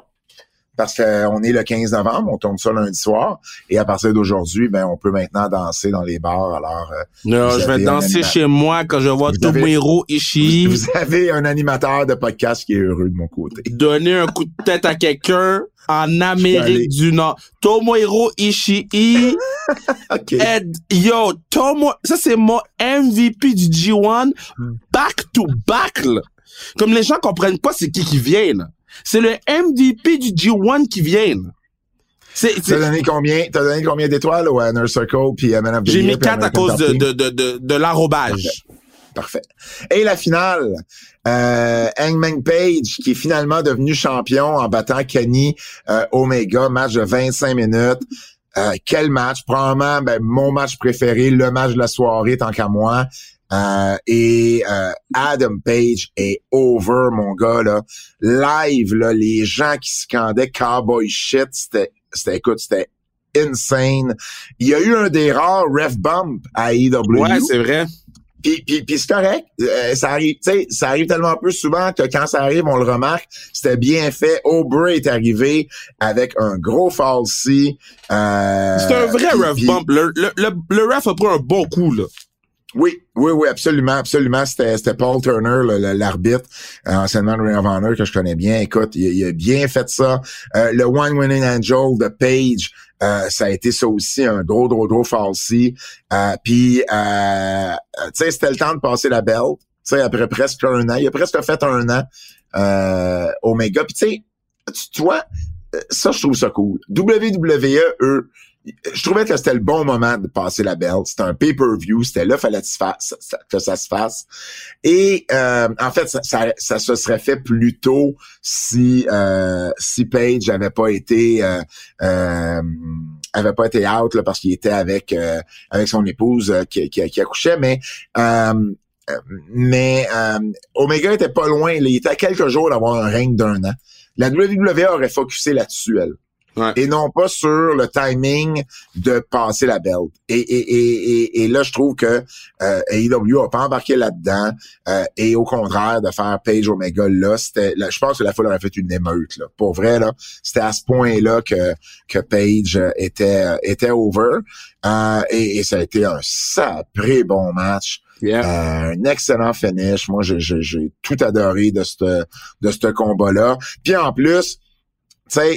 parce qu'on est le 15 novembre, on tourne ça lundi soir, et à partir d'aujourd'hui, ben on peut maintenant danser dans les bars. Alors, euh, non, je vais danser chez moi quand je vois Tomohiro Ishii. Vous avez un animateur de podcast qui est heureux de mon côté. Donner un coup de tête à quelqu'un en Amérique du Nord. Tomohiro Ishii. okay. yo, Tomo, ça c'est mon MVP du G1 back to back. Là. Comme les gens comprennent pas c'est qui qui vient. C'est le MVP du G1 qui vient. T'as donné combien, t'as donné combien d'étoiles au Inner Circle puis à Man of J'ai mis 4 à cause de, de, de, de, de l'enrobage. Parfait. Et la finale, euh, Hangman Page, qui est finalement devenu champion en battant Kenny euh, Omega, match de 25 minutes. Euh, quel match? Probablement ben, mon match préféré, le match de la soirée, tant qu'à moi. Euh, et euh, Adam Page est over, mon gars. Là. Live, là, les gens qui scandaient Cowboy Shit, c'était, c'était écoute, c'était insane. Il y a eu un des rares ref bump à AEW. Ouais, c'est vrai. Puis, puis, puis c'est correct. Euh, ça arrive, tu sais, ça arrive tellement peu souvent que quand ça arrive, on le remarque. C'était bien fait. Aubrey est arrivé avec un gros falsi. Euh, c'est un vrai ref bump. Le, le, le, ref a pris un bon coup, là. Oui, oui, oui, absolument, absolument. C'était, Paul Turner, l'arbitre, euh, anciennement de Ring of Honor, que je connais bien. Écoute, il, a bien fait ça. Euh, le One Winning Angel de Page, euh, ça a été ça aussi, un gros, gros, gros falsi. Euh, Puis, euh, tu sais, c'était le temps de passer la belle. Tu sais, après presque un an. Il a presque fait un an euh, Omega. Puis, tu sais, tu vois, ça, je trouve ça cool. WWE, eux, je trouvais que c'était le bon moment de passer la belle. C'était un pay-per-view, c'était là, fallait que ça se fasse. Et euh, en fait, ça, ça, se serait fait plus tôt si euh, si Page avait pas été euh, euh avait pas été out là, parce qu'il était avec euh, avec son épouse qui, qui, qui, accouchait, mais mais Omega était pas loin. il était à quelques jours d'avoir un règne d'un an. La WWE aurait focusé là-dessus, elle. Et non pas sur le timing de passer la belt. Et, et, et, et, là, je trouve que euh, AEW a pas embarqué là-dedans euh, et au contraire de faire Page Omega là, c'était, je pense que la foule aurait fait une émeute. Là. Pour vrai, là, c'était à ce point-là que que Page était était over euh, et, ça a été un sacré bon match. Euh, un excellent finish. Moi, j'ai tout adoré de ce de ce combat-là. Puis en plus,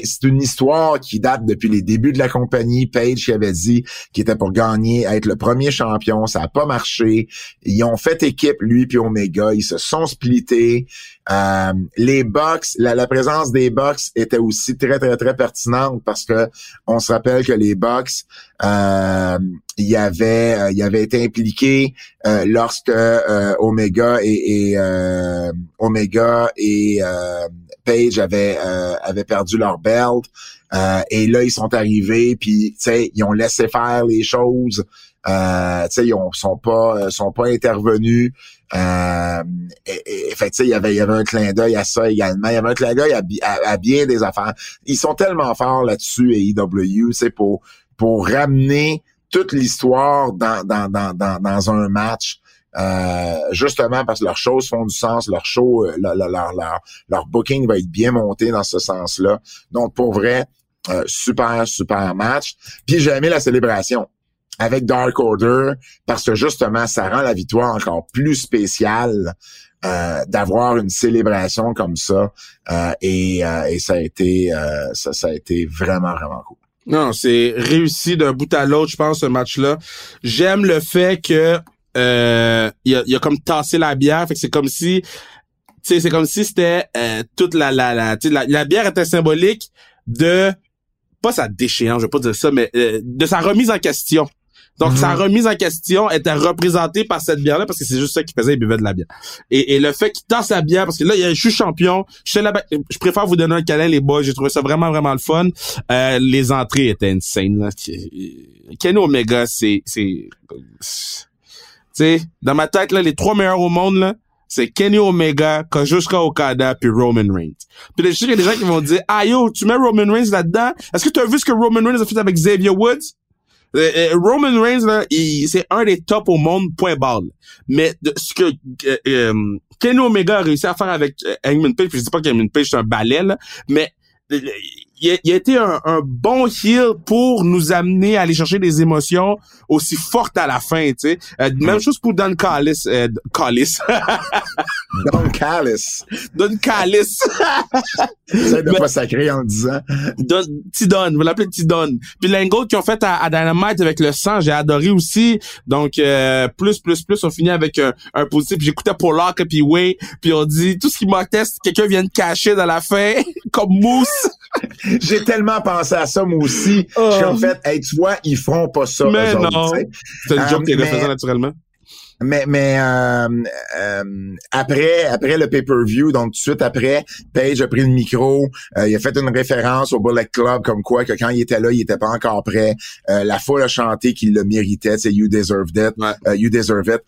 c'est une histoire qui date depuis les débuts de la compagnie. Page qui avait dit qu'il était pour gagner, être le premier champion. Ça n'a pas marché. Ils ont fait équipe, lui puis Omega. Ils se sont splittés. Euh, les Bucks, la, présence des Bucks était aussi très, très, très pertinente parce que on se rappelle que les Bucks, euh, y avait, euh, il avait été impliqué euh, lorsque Omega et, et Omega et Page avaient, avaient perdu leur belt. et là, ils sont arrivés, puis ils ont laissé faire les choses. Euh, ils ont, sont pas sont pas intervenus. Euh, et, fait il y avait il y avait un clin d'œil à ça également. Il y avait un clin d'œil à, à, bien des affaires. Ils sont tellement forts là-dessus et EW, c'est pour pour ramener toute l'histoire dans, dans, dans, dans, dans un match. Euh, justement parce que leurs choses font du sens, leur show, euh, leur, leur, leur, leur, booking va être bien monté dans ce sens-là. Donc pour vrai, euh, super, super match. Puis j'ai aimé la célébration avec Dark Order parce que justement, ça rend la victoire encore plus spéciale. Euh, d'avoir une célébration comme ça euh, et, euh, et, ça a été ça, ça a été vraiment vraiment cool. Non, c'est réussi d'un bout à l'autre, je pense, ce match-là. J'aime le fait que euh, il, a, il a comme tassé la bière, fait que c'est comme si, c'est comme si c'était toute la la la, la la bière était symbolique de pas sa déchéance, je vais pas dire ça, mais de sa remise en question. Donc, sa mhm. remise en question était représentée par cette bière-là parce que c'est juste ça qu'il faisait, il buvait de la bière. Et, et le fait qu'il tasse la bière, parce que là, je suis champion, je, je préfère vous donner un câlin, les boys, j'ai trouvé ça vraiment, vraiment le fun. Euh, les entrées étaient insane. Là. Kenny Omega, c'est... c'est tu sais, dans ma tête, là, les trois meilleurs au monde, là, c'est Kenny Omega, Kajushka Okada, puis Roman Reigns. Puis là, je sais qu'il y a des gens qui vont dire, ah yo, tu mets Roman Reigns là-dedans? Est-ce que tu as vu ce que Roman Reigns a fait avec Xavier Woods? Euh, euh, Roman Reigns, là, c'est un des tops au monde, point barre. Mais de, ce que euh, Kenny Omega a réussi à faire avec Hangman Page, puis je dis pas qu'Hangman Page c'est un balai, là, mais il a, il a, été un, un, bon heel pour nous amener à aller chercher des émotions aussi fortes à la fin, tu sais. Euh, même chose pour Don Callis. Euh, Callis. Don Callis. Don Callis. C'est de pas sacré en disant. Don, Tidon, vous l'appelez Tidon. Puis l'angle qu'ils ont fait à, à, Dynamite avec le sang, j'ai adoré aussi. Donc, euh, plus, plus, plus, on finit avec un, un positif. J'écoutais Pollock et puis Way, puis on dit, tout ce qui m'atteste, quelqu'un vient de cacher dans la fin, comme mousse. J'ai tellement pensé à ça, moi aussi. Oh. en fait, hey, tu vois, ils feront pas ça. Mais non. C'est le job qui est naturellement. Mais mais euh, euh, après après le pay-per-view, donc tout de suite après, Page a pris le micro, euh, il a fait une référence au Bullet Club comme quoi que quand il était là, il était pas encore prêt. la foule a chanté qu'il le méritait, c'est You Deserve It, You Deserve It.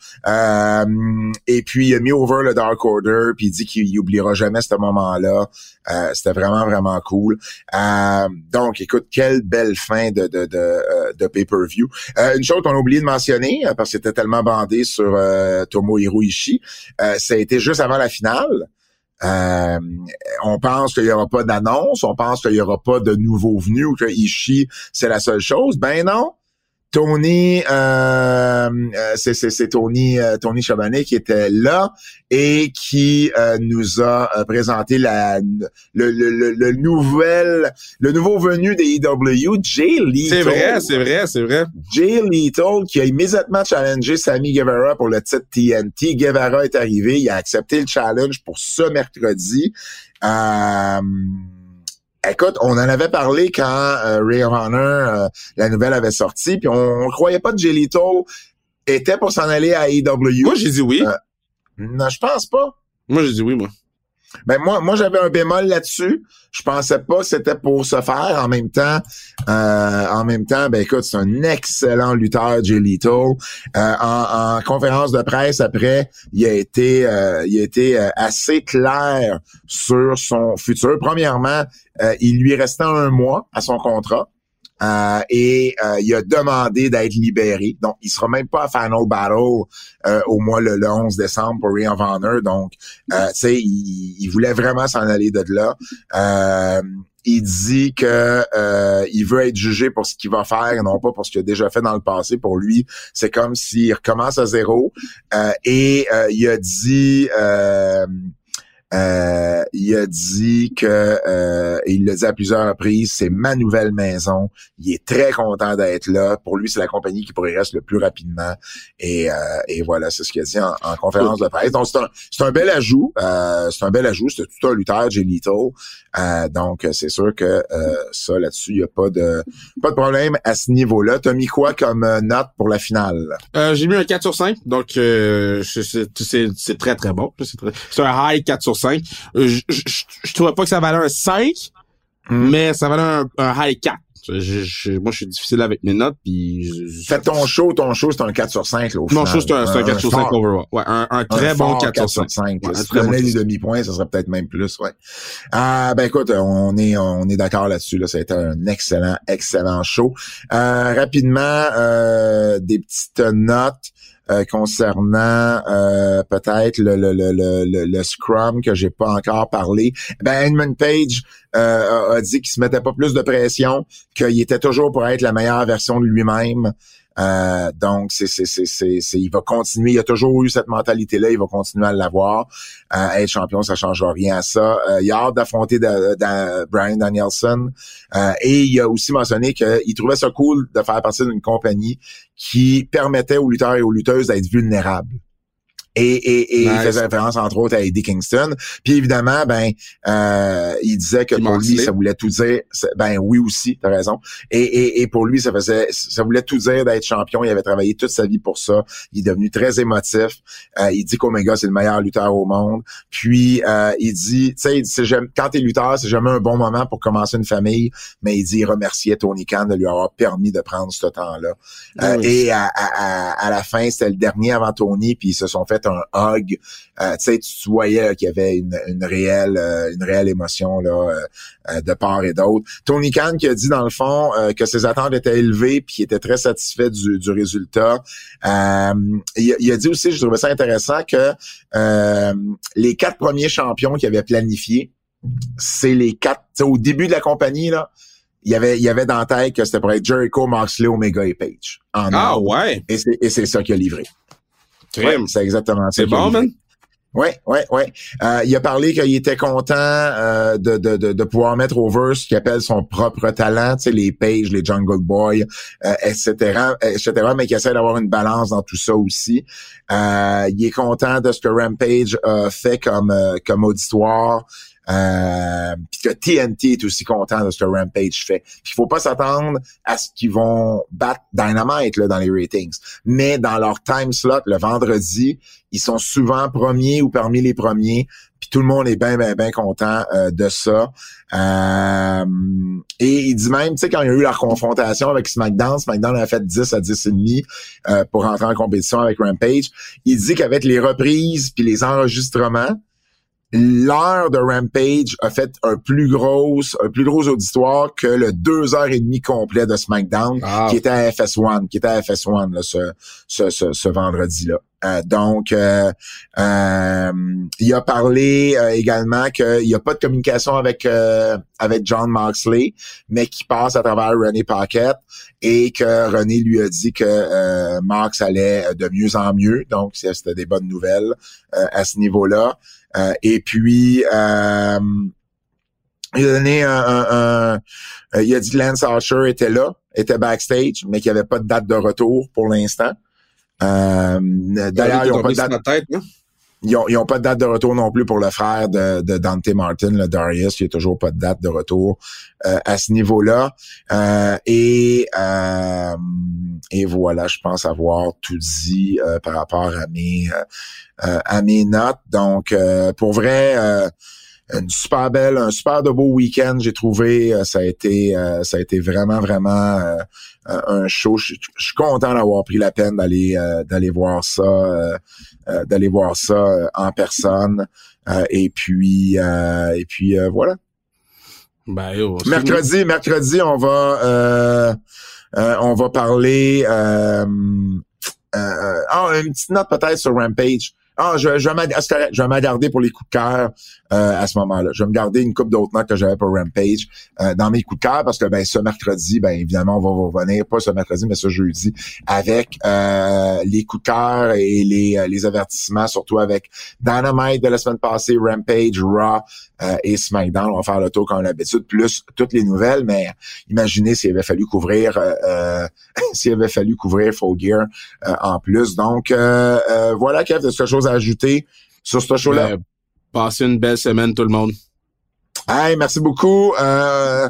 et puis il a mis over le Dark Order, puis il dit qu'il oubliera jamais ce moment-là. C'était vraiment vraiment cool. donc écoute, quelle belle fin de de de, de pay-per-view. une chose qu'on a oublié de mentionner parce que c'était tellement bandé sur sur euh, Tomohiro Ishii. Euh, ça a été juste avant la finale. Euh, on pense qu'il y aura pas d'annonce, on pense qu'il y aura pas de nouveaux venus ou que Ishii c'est la seule chose. Ben non, Tony, euh, euh c'est Tony, euh, Tony Chabanet qui était là et qui euh, nous a présenté la, le, le, le, nouvel, le nouveau venu des EW, Jay Little. C'est vrai, c'est vrai, c'est vrai. Jay Little qui a immédiatement challengé Sammy Guevara pour le titre TNT. Guevara est arrivé, il a accepté le challenge pour ce mercredi. Euh, Écoute, on en avait parlé quand euh, Ray of Honor, euh, la nouvelle avait sorti, puis on, on croyait pas que Jelito était pour s'en aller à AEW. Moi, j'ai dit oui. Euh, non, je pense pas. Moi, j'ai dit oui, moi. Ben moi, moi j'avais un bémol là-dessus. Je pensais pas que c'était pour se faire. En même temps, euh, en même temps, ben écoute, c'est un excellent lutteur, Jay. Euh, en, conférence de presse après, il a été, euh, il a été assez clair sur son futur. Premièrement, il lui restait un mois à son contrat. Euh, et euh, il a demandé d'être libéré. Donc, il sera même pas à Final Battle euh, au mois le, 11 décembre pour Ring of Honor. Donc, tu sais, il, voulait vraiment s'en aller de là. il dit que il veut être jugé pour ce qu'il va faire et non pas pour ce qu'il a déjà fait dans le passé. Pour lui, c'est comme s'il recommence à zéro. et il a dit euh, il a dit que euh, il l'a dit à plusieurs reprises, c'est ma nouvelle maison. Il est très content d'être là. Pour lui, c'est la compagnie qui progresse le plus rapidement. Et, euh, et voilà, c'est ce qu'il a dit en, conférence de presse. Donc c'est un, un bel ajout. Euh, c'est un bel ajout. C'est tout un lutteur, Jelito. Euh, donc c'est sûr que ça là-dessus, il n'y a pas de pas de problème à ce niveau-là. T'as mis quoi comme note pour la finale? J'ai mis un 4 sur 5. Donc c'est, très très bon. C'est, un high 4 sur 5. Euh, je, je, je, trouvais pas que ça valait un 5, hmm. mais ça valait un, un high 4. Je, moi, je suis difficile avec mes notes. Puis Fais ton show, ton show, c'est un 4 sur 5. Là, au Mon show, c'est un, un, 4 sur 5 overall. Ouais, un, un très bon 4, 4, sur 5. Ouais, si tu donnais des demi-points, ça serait peut-être même plus. Ouais. Ah, ben écoute, on est on est d'accord là-dessus. Là. Ça a été un excellent, excellent show. Euh, rapidement, euh, des petites notes. Euh, concernant euh, peut-être le, le, le, le, le Scrum que j'ai pas encore parlé. Ben Edmund Page euh, a dit qu'il se mettait pas plus de pression, qu'il était toujours pour être la meilleure version de lui-même. Euh, donc, c'est, c'est, c'est, c'est, il va continuer. Il a toujours eu cette mentalité-là. Il va continuer à l'avoir. Euh, être champion, ça changera rien à ça. Euh, il a hâte d'affronter Brian Danielson. Euh, et il a aussi mentionné qu'il trouvait ça cool de faire partie d'une compagnie qui permettait aux lutteurs et aux lutteuses d'être vulnérables. Et, et, et il faisait référence entre autres à Eddie Kingston. Puis évidemment, ben euh, il disait que pour lui, ça voulait tout dire. Ben oui aussi, t'as raison. Et, et, et, pour lui, ça faisait, ça voulait tout dire d'être champion. Il avait travaillé toute sa vie pour ça. Il est devenu très émotif. Euh, il dit qu'Omega c'est le meilleur lutteur au monde. Puis euh, il dit, tu sais, quand t'es lutteur, c'est jamais un bon moment pour commencer une famille. Mais il dit, il remerciait Tony Khan de lui avoir permis de prendre ce temps-là. Ah et à, à, à, la fin, c'était le dernier avant Tony. Puis ils se sont fait un hug. Euh, tu sais, tu voyais qu'il y avait une, une réelle, euh, une réelle émotion là euh, de part et d'autre. Tony Khan qui a dit dans le fond que ses attentes étaient élevées puis qu'il était très satisfait du, du résultat. Il, il, a dit aussi, je trouvais ça intéressant que les quatre premiers champions qu'il avait planifiés, c'est les quatre. Au début de la compagnie là il y avait il y avait dans la tête que c'était pour être Jericho, Moxley, Omega et Page. ah ouais. Et c'est ça qu'il a livré c'est exactement ça. C'est bon, man? Oui, oui, oui. Euh, il a parlé qu'il était content euh, de, de, de, pouvoir mettre over ce qu'il appelle son propre talent, tu sais, les Page, les Jungle Boy, euh, etc., etc., mais qu'il essaie d'avoir une balance dans tout ça aussi. il est content de ce que Rampage a fait comme, comme auditoire. Euh, puis que TNT est aussi content de ce que Rampage fait. Il faut pas s'attendre à ce qu'ils vont battre Dynamite là, dans les ratings. Mais dans leur time slot, le vendredi, ils sont souvent premiers ou parmi les premiers. Puis tout le monde est bien, bien, bien content euh, de ça. Euh, et il dit même, tu sais, quand il y a eu leur confrontation avec SmackDown, SmackDown a fait 10 à 10 et demi euh, pour rentrer en compétition avec Rampage. Il dit qu'avec les reprises puis les enregistrements, l'heure de Rampage a fait un plus gros, un plus gros auditoire que le deux heures et demie complet de SmackDown, ah. qui était à FS1, qui était à FS1 là, ce, ce, ce, vendredi-là. Euh, donc, euh, euh, il a parlé également qu'il n'y a pas de communication avec avec John Moxley, mais qui passe à travers René Paquette et que René lui a dit que Max allait de mieux en mieux. Donc, c'était des bonnes nouvelles à ce niveau-là. Euh, et puis, euh, il a donné un, un, euh, il a dit que Lance Archer était là, était backstage, mais qu'il n'y avait pas de date de retour pour l'instant. D'ailleurs, ils n'ont pas de date. Tête, ils ont, pas de date de retour non plus pour le frère de, de Dante Martin, le Darius. Il n'y a toujours pas de date de retour euh, à ce niveau-là. Euh, et euh, et voilà, je pense avoir tout dit par rapport à mes à mes notes. Donc, pour vrai une super belle, un super de beau week-end, j'ai trouvé. ça a été, ça a été vraiment, vraiment un show. Je, suis content d'avoir pris la peine d'aller, d'aller voir ça, d'aller voir ça en personne. et puis, et puis voilà. Ben, mercredi, mercredi, on va, on va parler. ah, une petite note peut-être sur Rampage. Ah, je, je, vais je vais m'agarder pour les coups de cœur euh, à ce moment-là. Je vais me garder une coupe d'autres notes que j'avais pour Rampage euh, dans mes coups de cœur parce que ben ce mercredi, ben évidemment, on va revenir, pas ce mercredi, mais ce jeudi, avec euh, les coups de cœur et les, les avertissements, surtout avec Dynamite de la semaine passée, Rampage, Raw et SmackDown. On va faire le tour comme d'habitude, plus toutes les nouvelles, mais imaginez s'il avait fallu couvrir s'il avait fallu couvrir Full Gear en plus. Donc voilà, Kev, est-ce quelque chose ajouter sur ce show-là? Ben, passez une belle semaine, tout le monde. Hey, merci beaucoup. Euh,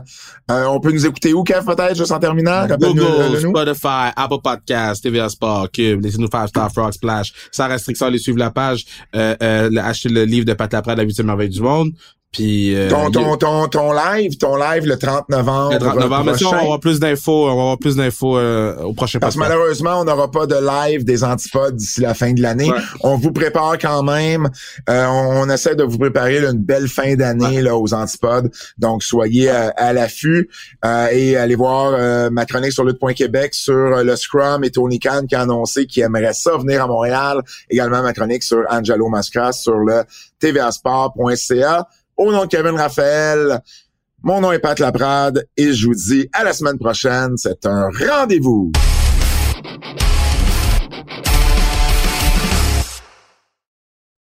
euh, on peut nous écouter où, Kev, peut-être, juste en terminant? Google, Spotify, Apple Podcast, TVA Sport, Cube, laissez-nous faire Star Frog Splash. Sans restriction, allez suivre la page, euh, euh, acheter le livre de Pat Laprade, La huitième merveille du monde. Puis euh, ton, ton, ton, ton, live, ton live le 30 novembre. Le 30 novembre, mais ça, on va avoir plus d'infos, on va avoir plus d'infos euh, au prochain Parce que malheureusement, on n'aura pas de live des antipodes d'ici la fin de l'année. On vous prépare quand même. Euh, on, essaie de vous préparer une belle fin d'année là aux antipodes. Donc soyez à, l'affût et allez voir ma chronique sur lutte.québec sur le Scrum et Tony Khan qui a annoncé qu'il aimerait ça venir à Montréal. Également ma chronique sur Angelo Mascras sur le tvasport.ca. Au nom de Kevin Raphaël, mon nom est Pat Laprade et je vous dis à la semaine prochaine. C'est un rendez-vous.